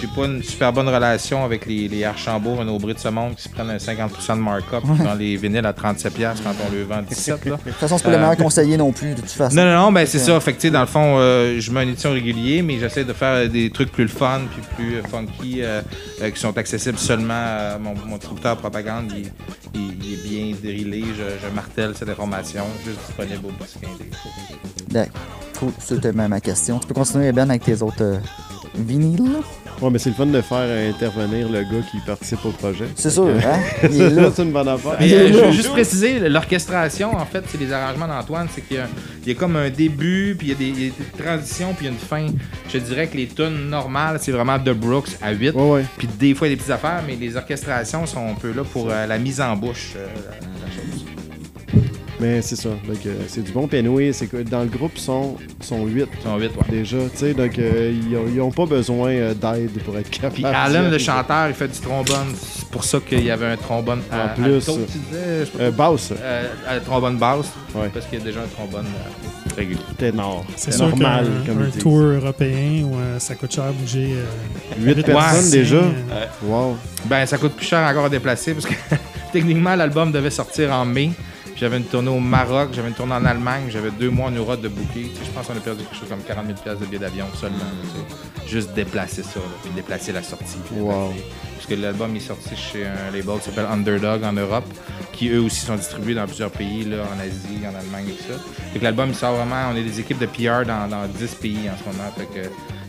B: j'ai pas une super bonne relation avec les, les Archambault, bris de ce monde qui se prennent un 50% de markup dans les vinyles à 37$ quand on le vend 17$. *laughs*
A: De toute façon, c'est pas le meilleur conseiller non plus, de toute façon.
B: Non, non, non, ben c'est ça. Fait que, dans le fond, euh, je mets une édition régulière, mais j'essaie de faire des trucs plus fun puis plus funky qui sont accessibles seulement à mon, mon distributeur propagande. Il, il, est bien drillé. Je, martèle cette information, juste disponible au boss
A: D'accord. C'était ma question. Tu peux continuer, Ben, avec tes autres euh, vinyles?
C: Ouais, mais c'est le fun de faire intervenir le gars qui participe au projet.
A: C'est sûr, hein? *laughs*
C: c'est une bonne affaire.
B: Euh, je veux juste préciser, l'orchestration, en fait, c'est les arrangements d'Antoine, c'est qu'il y, a comme un début, puis il y, a des, transitions, puis il y a une fin. Je dirais que les tunes normales, c'est vraiment de Brooks à 8. Puis des fois, il y a des petites affaires, mais les orchestrations sont un peu là pour euh, la mise en bouche, euh, la chose.
C: Mais c'est ça. Donc, euh, c'est du bon piano. C'est que dans le groupe, ils sont, sont 8.
B: Ils sont 8, ouais.
C: Déjà, tu sais, donc euh, ils n'ont pas besoin euh, d'aide pour être capables.
B: Puis Alan, le chanteur, il fait du trombone. C'est pour ça qu'il y avait un trombone.
C: En plus. tu disais, basse.
B: trombone basse. Parce qu'il y a déjà un trombone régulier.
C: Ténor.
D: C'est normal. comme un tour européen où ça coûte cher à bouger.
C: 8 personnes déjà? Wow.
B: Ben, ça coûte plus cher encore à déplacer parce que *laughs* techniquement, l'album devait sortir en mai. J'avais une tournée au Maroc, j'avais une tournée en Allemagne, j'avais deux mois en Europe de booker. je pense qu'on a perdu quelque chose comme 40 000 de billets d'avion seulement. Juste déplacer ça, puis déplacer la sortie.
C: Wow.
B: Parce que l'album est sorti chez un label qui s'appelle Underdog en Europe, qui eux aussi sont distribués dans plusieurs pays, là, en Asie, en Allemagne et tout ça. Fait que l'album sort vraiment, on est des équipes de PR dans, dans 10 pays en ce moment. Fait que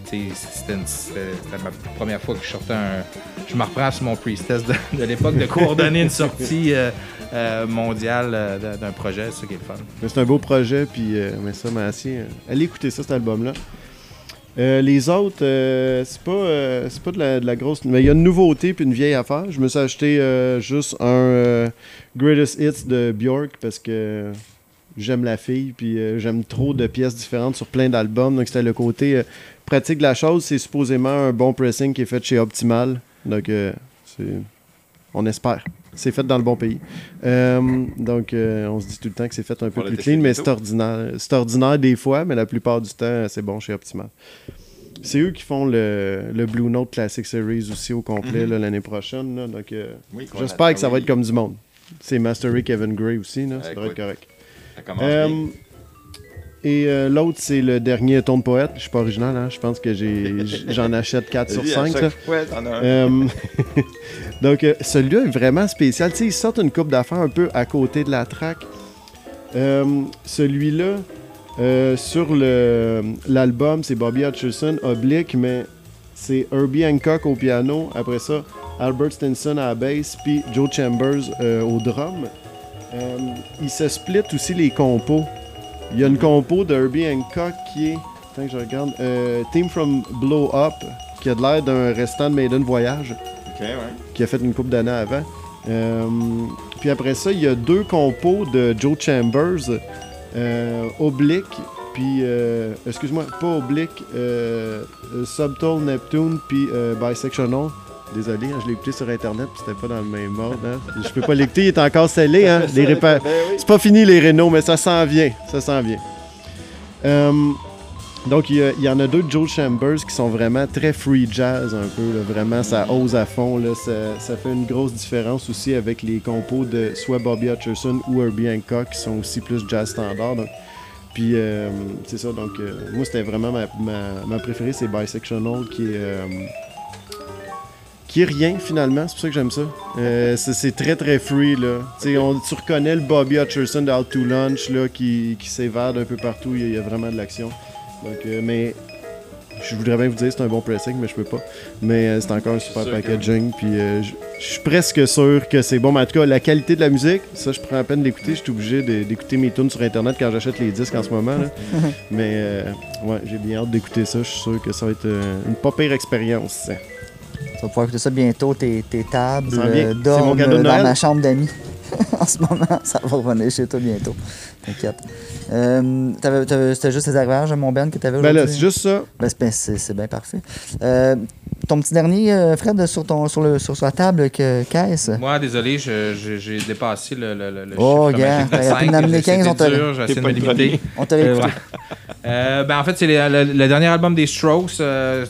B: c'était ma première fois que je sortais un. Je me reprends mon pre-test de, l'époque de coordonner une sortie euh, euh, mondiale euh, d'un projet, c'est ça qui est le fun.
C: C'est un beau projet, puis mais ça m'a assez. allez écouter ça, cet album-là. les autres, c'est pas, pas de la, grosse. Mais il y a une nouveauté puis une vieille affaire. Je me suis acheté juste un Greatest Hits de Bjork parce que j'aime la fille, puis j'aime trop de pièces différentes sur plein d'albums. Donc c'était le côté pratique de la chose, c'est supposément un bon pressing qui est fait chez Optimal. Donc, euh, on espère. C'est fait dans le bon pays. Euh, donc, euh, on se dit tout le temps que c'est fait un peu plus clean, mais c'est ordinaire. C'est ordinaire des fois, mais la plupart du temps, c'est bon chez Optimal. C'est eux qui font le, Blue Note Classic Series aussi au complet mhm. l'année prochaine. donc, j'espère que ça va être comme du monde. C'est Mastery Kevin Gray aussi. ça devrait être correct. Et euh, l'autre, c'est le dernier ton de poète. Je suis pas original, hein? je pense que *laughs* j'en achète 4 sur 5. Euh, *laughs* donc, euh, celui-là est vraiment spécial. Sais, ils sortent une coupe d'affaires un peu à côté de la track. celui-là, sur l'album, c'est Bobby Hutcherson, oblique, mais c'est Herbie Hancock au piano. Après ça, Albert Stinson à la bass, puis Joe Chambers au drum. il se split aussi les compos. Il y a une compo de Herbie Hancock qui est. Attends que je regarde. Euh, Team from Blow Up, qui a de l'air d'un restant de Maiden Voyage.
E: Ok, ouais.
C: Qui a fait une coupe d'années avant. Euh, puis après ça, il y a deux compos de Joe Chambers. Euh, oblique, puis. Excuse-moi, pas Oblique. Subtle Neptune, puis Bisectional. Désolé, hein, je l'ai écouté sur Internet, puis c'était pas dans le même ordre. Hein. Je peux pas l'écouter, il est encore scellé. Hein. Ben C'est pas fini les Renault, mais ça s'en vient. Ça s'en vient. Euh, Donc, il y, en a deux de Joe Chambers qui sont vraiment très free jazz, un peu. Vraiment, ça ose à fond. Là. Ça, fait une grosse différence aussi avec les compos de soit Bobby Hutcherson ou Herbie Hancock qui sont aussi plus jazz standard. Donc, puis, euh, c'est ça. Donc, euh, moi, c'était vraiment ma, ma, préférée, c'est Bisectional, qui est. Euh, qui est rien finalement, c'est pour ça que j'aime ça. c'est très très free là. On, tu reconnais le Bobby Hutcherson de Out to Lunch là, qui, qui s'évade un peu partout, il y, a vraiment de l'action. Donc, euh, mais je voudrais bien vous dire que c'est un bon pressing, mais je peux pas. Mais euh, c'est encore un super packaging. Puis euh, je suis presque sûr que c'est bon. Mais en tout cas, la qualité de la musique, ça, je prends la peine d'écouter. Je suis obligé d'écouter mes tunes sur Internet quand j'achète les disques en ce moment. *laughs* mais ouais, j'ai bien hâte d'écouter ça. Je suis sûr que ça va être une pas pire expérience.
A: Tu vas pouvoir écouter ça bientôt, tes, tes tables d'or dans ma chambre d'amis. *laughs* en ce moment, ça va revenir chez toi bientôt. T'inquiète. Euh, c'était juste ces arrivages, mon Ben, que tu avais
C: Ben là, c'est juste ça.
A: Ben, c'est bien parfait. Euh, ton petit dernier, euh, Fred, sur, ton, sur, le, sur, la table, qu'est-ce?
B: Moi, désolé, j'ai dépassé le, le, le
A: oh, en amener 15, on t'a
B: de me limiter.
A: On t'avait écouté.
B: ben, en fait, c'est le, dernier album des Strokes.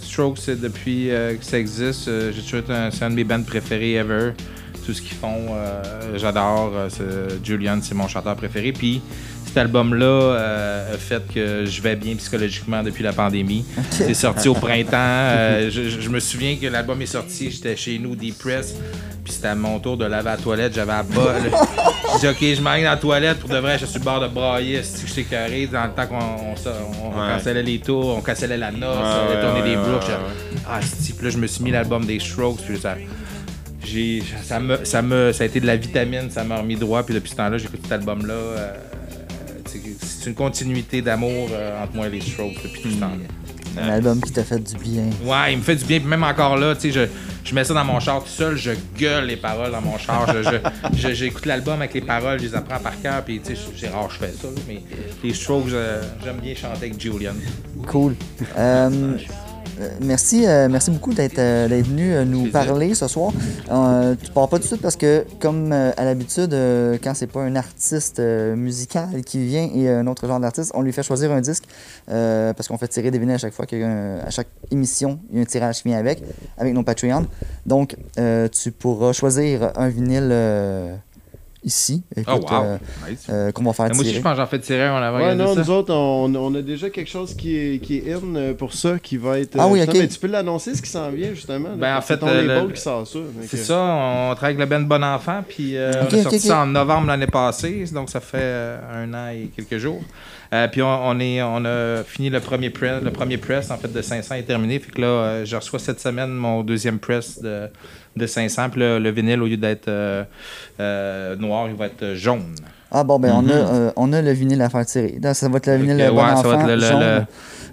B: Strokes, c'est depuis que ça existe. j'ai toujours c'est un de mes bands préférés ever tout ce qu'ils font. J'adore. Julian, c'est mon chanteur préféré. Puis cet album-là euh, a fait que je vais bien psychologiquement depuis la pandémie. C'est sorti au printemps. Euh, je, me souviens que l'album est sorti, j'étais chez nous, Deep Press, puis c'était à mon tour de laver la toilette. J'avais à bas. J'ai dit, OK, je m'arrive dans la toilette. Pour de vrai, je suis le bord de brailler. Si je suis carré, dans le temps qu'on on, cancellait les tours, on cancellait la note, on ouais, tourné des blocs. Ah, Puis là, je me suis mis l'album des Strokes. Puis ça, ça, me, ça, me, ça a été de la vitamine, ça m'a remis droit. Puis depuis ce temps-là, j'écoute cet album-là. Euh, c'est une continuité d'amour euh, entre moi et les Strokes depuis tout ce temps
A: Un album qui t'a fait du bien.
B: Ouais, il me fait du bien. Puis même encore là, tu sais, je, mets ça dans mon char tout seul, je gueule les paroles dans mon char. *laughs* J'écoute l'album avec les paroles, je les apprends par cœur. Puis tu sais, c'est rare que je fais ça. Mais les Strokes, j'aime bien chanter avec Julian.
A: Cool. Euh, merci, euh, merci beaucoup d'être euh, venu nous parler ce soir. tu pars pas tout de suite parce que, comme à l'habitude, quand c'est pas un artiste musical qui vient et un autre genre d'artiste, on lui fait choisir un disque parce qu'on fait tirer des vinyles à chaque fois qu'à chaque émission, il y a un tirage qui vient avec, avec nos Patreons. Donc, tu pourras choisir un vinyle ici.
B: oh, wow. Euh,
A: euh, qu'on va faire tirer.
B: Moi aussi, je pense que j'en fais tirer en avant.
C: Ouais, non, nous autres, on, on, a déjà quelque chose qui est, qui est in euh, pour ça, qui va être.
A: Ah oui, ok.
C: Mais tu peux l'annoncer, ce qui s'en vient, justement.
B: Ben, en fait,
C: ton label qui sort ça.
B: C'est ça, on travaille avec le Ben Bon Enfant, puis on a sorti ça en novembre l'année passée, donc ça fait un an et quelques jours. puis on, est, on a fini le premier press, le premier press en fait de 500 est terminé. Fait que là, je reçois cette semaine mon deuxième press de de 500. Puis le, vinyle, au lieu d'être euh, euh, noir, il va être jaune.
A: Ah bon, ben on, a, mhm. euh, on a le vinyle à faire tirer. Ça va être le vinyle de bon enfant, ça va être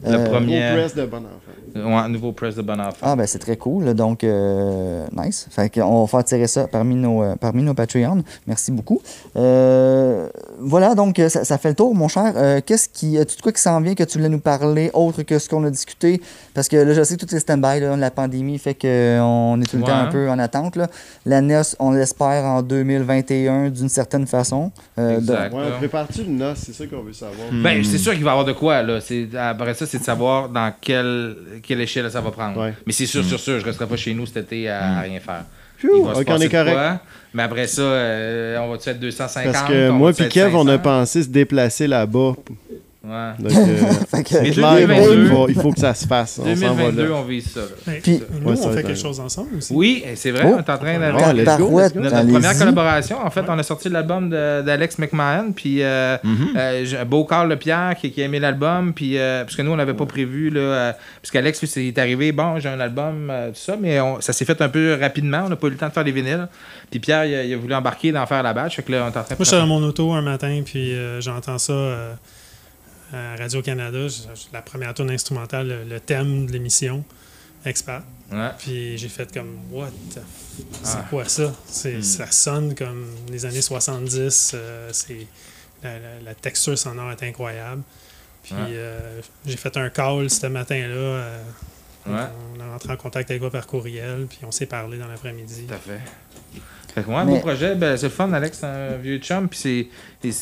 A: le,
B: le, premier...
C: press de bon enfant.
B: Ouais, nouveau press de bon enfant.
A: Ah, ben c'est très cool. Donc, euh, nice. Fait qu'on va faire tirer ça parmi nos, euh, parmi nos Patreons. Merci beaucoup. Euh, voilà, donc ça, fait le tour, mon cher. Qu'est-ce qui. As-tu quoi qui s'en vient que tu voulais nous parler autre que ce qu'on a discuté? Parce que là, je sais que tout est stand-by. La pandémie fait qu'on est tout le temps un peu en attente. La NES, on l'espère en 2021 d'une certaine façon.
C: exact. Ouais, prépare-tu une NES? C'est ça qu'on veut savoir.
B: Ben, c'est sûr qu'il va y avoir de quoi. Là. Après ça, c'est de savoir dans quel quelle échelle ça va prendre. Mais c'est sûr, sûr, sûr, je ne resterai pas chez nous cet été à, mm. rien faire.
C: on est correct.
B: mais après ça, euh, on va-tu être 250?
C: Parce que moi et Kev, on a pensé se déplacer là-bas
B: Ouais.
C: Donc, euh, *laughs* il, faut, il faut que ça se fasse.
B: 2022, on, on vise ça.
D: Puis, nous, on fait quelque chose ensemble aussi.
B: Oui, c'est vrai, on est en train d'avoir notre première collaboration. En fait, on a sorti l'album d'Alex McMahon, puis euh, mm-hmm. euh, Beau Carl Lepierre qui, qui a aimé l'album, puis parce que nous, on n'avait pas prévu, là, parce qu'Alex, lui, est arrivé, bon, j'ai un album, tout ça, mais ça s'est fait un peu rapidement, on n'a pas eu le temps de faire les vinyles. Puis Pierre, il a, voulu embarquer d'en faire la batch, fait là, on est en train
D: Moi, je suis dans mon auto un matin, puis j'entends ça à Radio-Canada, la première tourne instrumentale, le, thème de l'émission, Expat. Puis j'ai fait comme, what C'est ah. quoi ça? Hmm. Ça sonne comme les années 70. Euh, c'est la, texture sonore est incroyable. Puis euh, j'ai fait un call ce matin-là. Euh, on, a rentré en contact avec toi par courriel, puis on s'est parlé dans l'après-midi.
B: Tout à fait. Fait que moi, mon projet, ben, c'est fun, Alex, c'est un vieux chum, puis c'est,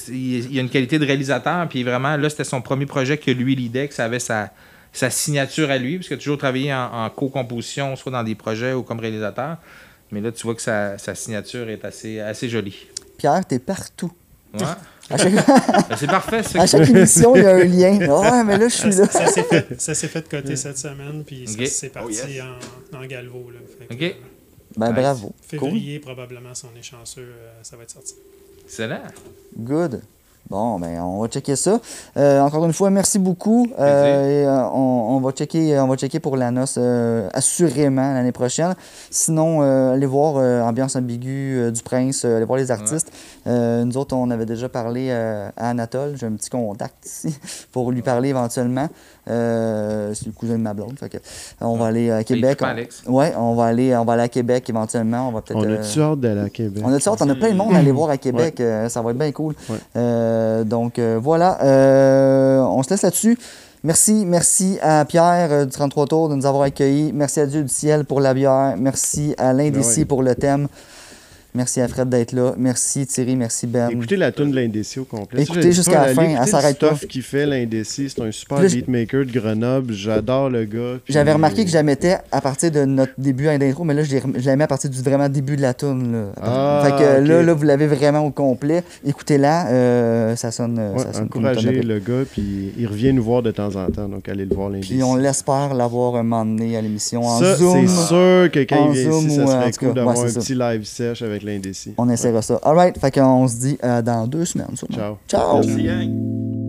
B: il y a une qualité de réalisateur, puis vraiment, là, c'était son premier projet que lui l'idée, que ça avait sa, sa signature à lui, parce qu'il a toujours travaillé en, co-composition, soit dans des projets ou comme réalisateur. Mais là, tu vois que sa, sa signature est assez, assez jolie.
A: Pierre, t'es partout.
B: Ouais. *laughs* *laughs* Ben, c'est parfait.
A: À chaque émission, il y a un lien. *laughs* Ouais, mais là, je suis là.
D: Ça, s'est fait, ça s'est fait côté cette semaine, puis c'est parti oh, en, en, galvo. Là.
B: OK.
A: Ben, bravo.
D: Février, probablement, si on est chanceux, euh, ça va être sorti.
B: Excellent.
A: Good. Bon, ben, on va checker ça. Euh, encore une fois, merci beaucoup. Euh, euh, on, va checker, on va checker pour la noce assurément l'année prochaine. Sinon, allez voir Ambiance ambiguë du Prince, allez voir les artistes. nous autres, on avait déjà parlé à Anatole. J'ai un petit contact ici *laughs* pour lui parler éventuellement. Euh, c'est le cousin de ma blonde. Fait on va aller à Québec. On, ouais, on va aller, on va aller à Québec éventuellement. On va peut-être.
C: On a-tu hâte d'aller à Québec?
A: On a-tu hâte? On a plein de monde à aller voir à Québec. Euh, ça va être bien cool. Euh, donc voilà. on se laisse là-dessus. Merci, merci à Pierre du 33 Tours de nous avoir accueillis. Merci à Dieu du ciel pour la bière. Merci à l'Indécis ben pour le thème. Merci à Fred d'être là. Merci Thierry, merci Ben.
C: Écoutez la tune de l'Indécis au complet.
A: Écoutez jusqu'à la, fin, elle s'arrête pas.
C: qui fait l'Indécis, c'est un super beatmaker de Grenoble. J'adore le gars.
A: J'avais remarqué que je la mettais à partir de notre début d'intro, mais là, je la mets à partir du vraiment début de la tune. Là.
C: Ah,
A: fait que là, là, vous l'avez vraiment au complet. Écoutez-la, euh, ça sonne,
C: ouais,
A: ça sonne
C: encouragez le gars, puis il revient nous voir de temps en temps, donc allez le voir l'Indécis.
A: Puis on l'espère l'avoir un moment donné à l'émission en
C: ça,
A: Zoom.
C: c'est sûr que quand il vient ici, ça serait cool d'avoir un petit live sesh avec l'Indécis
A: essaiera ça. All right, fait qu'on se dit euh, dans deux semaines.
C: Ciao.
A: Ciao.
E: Merci,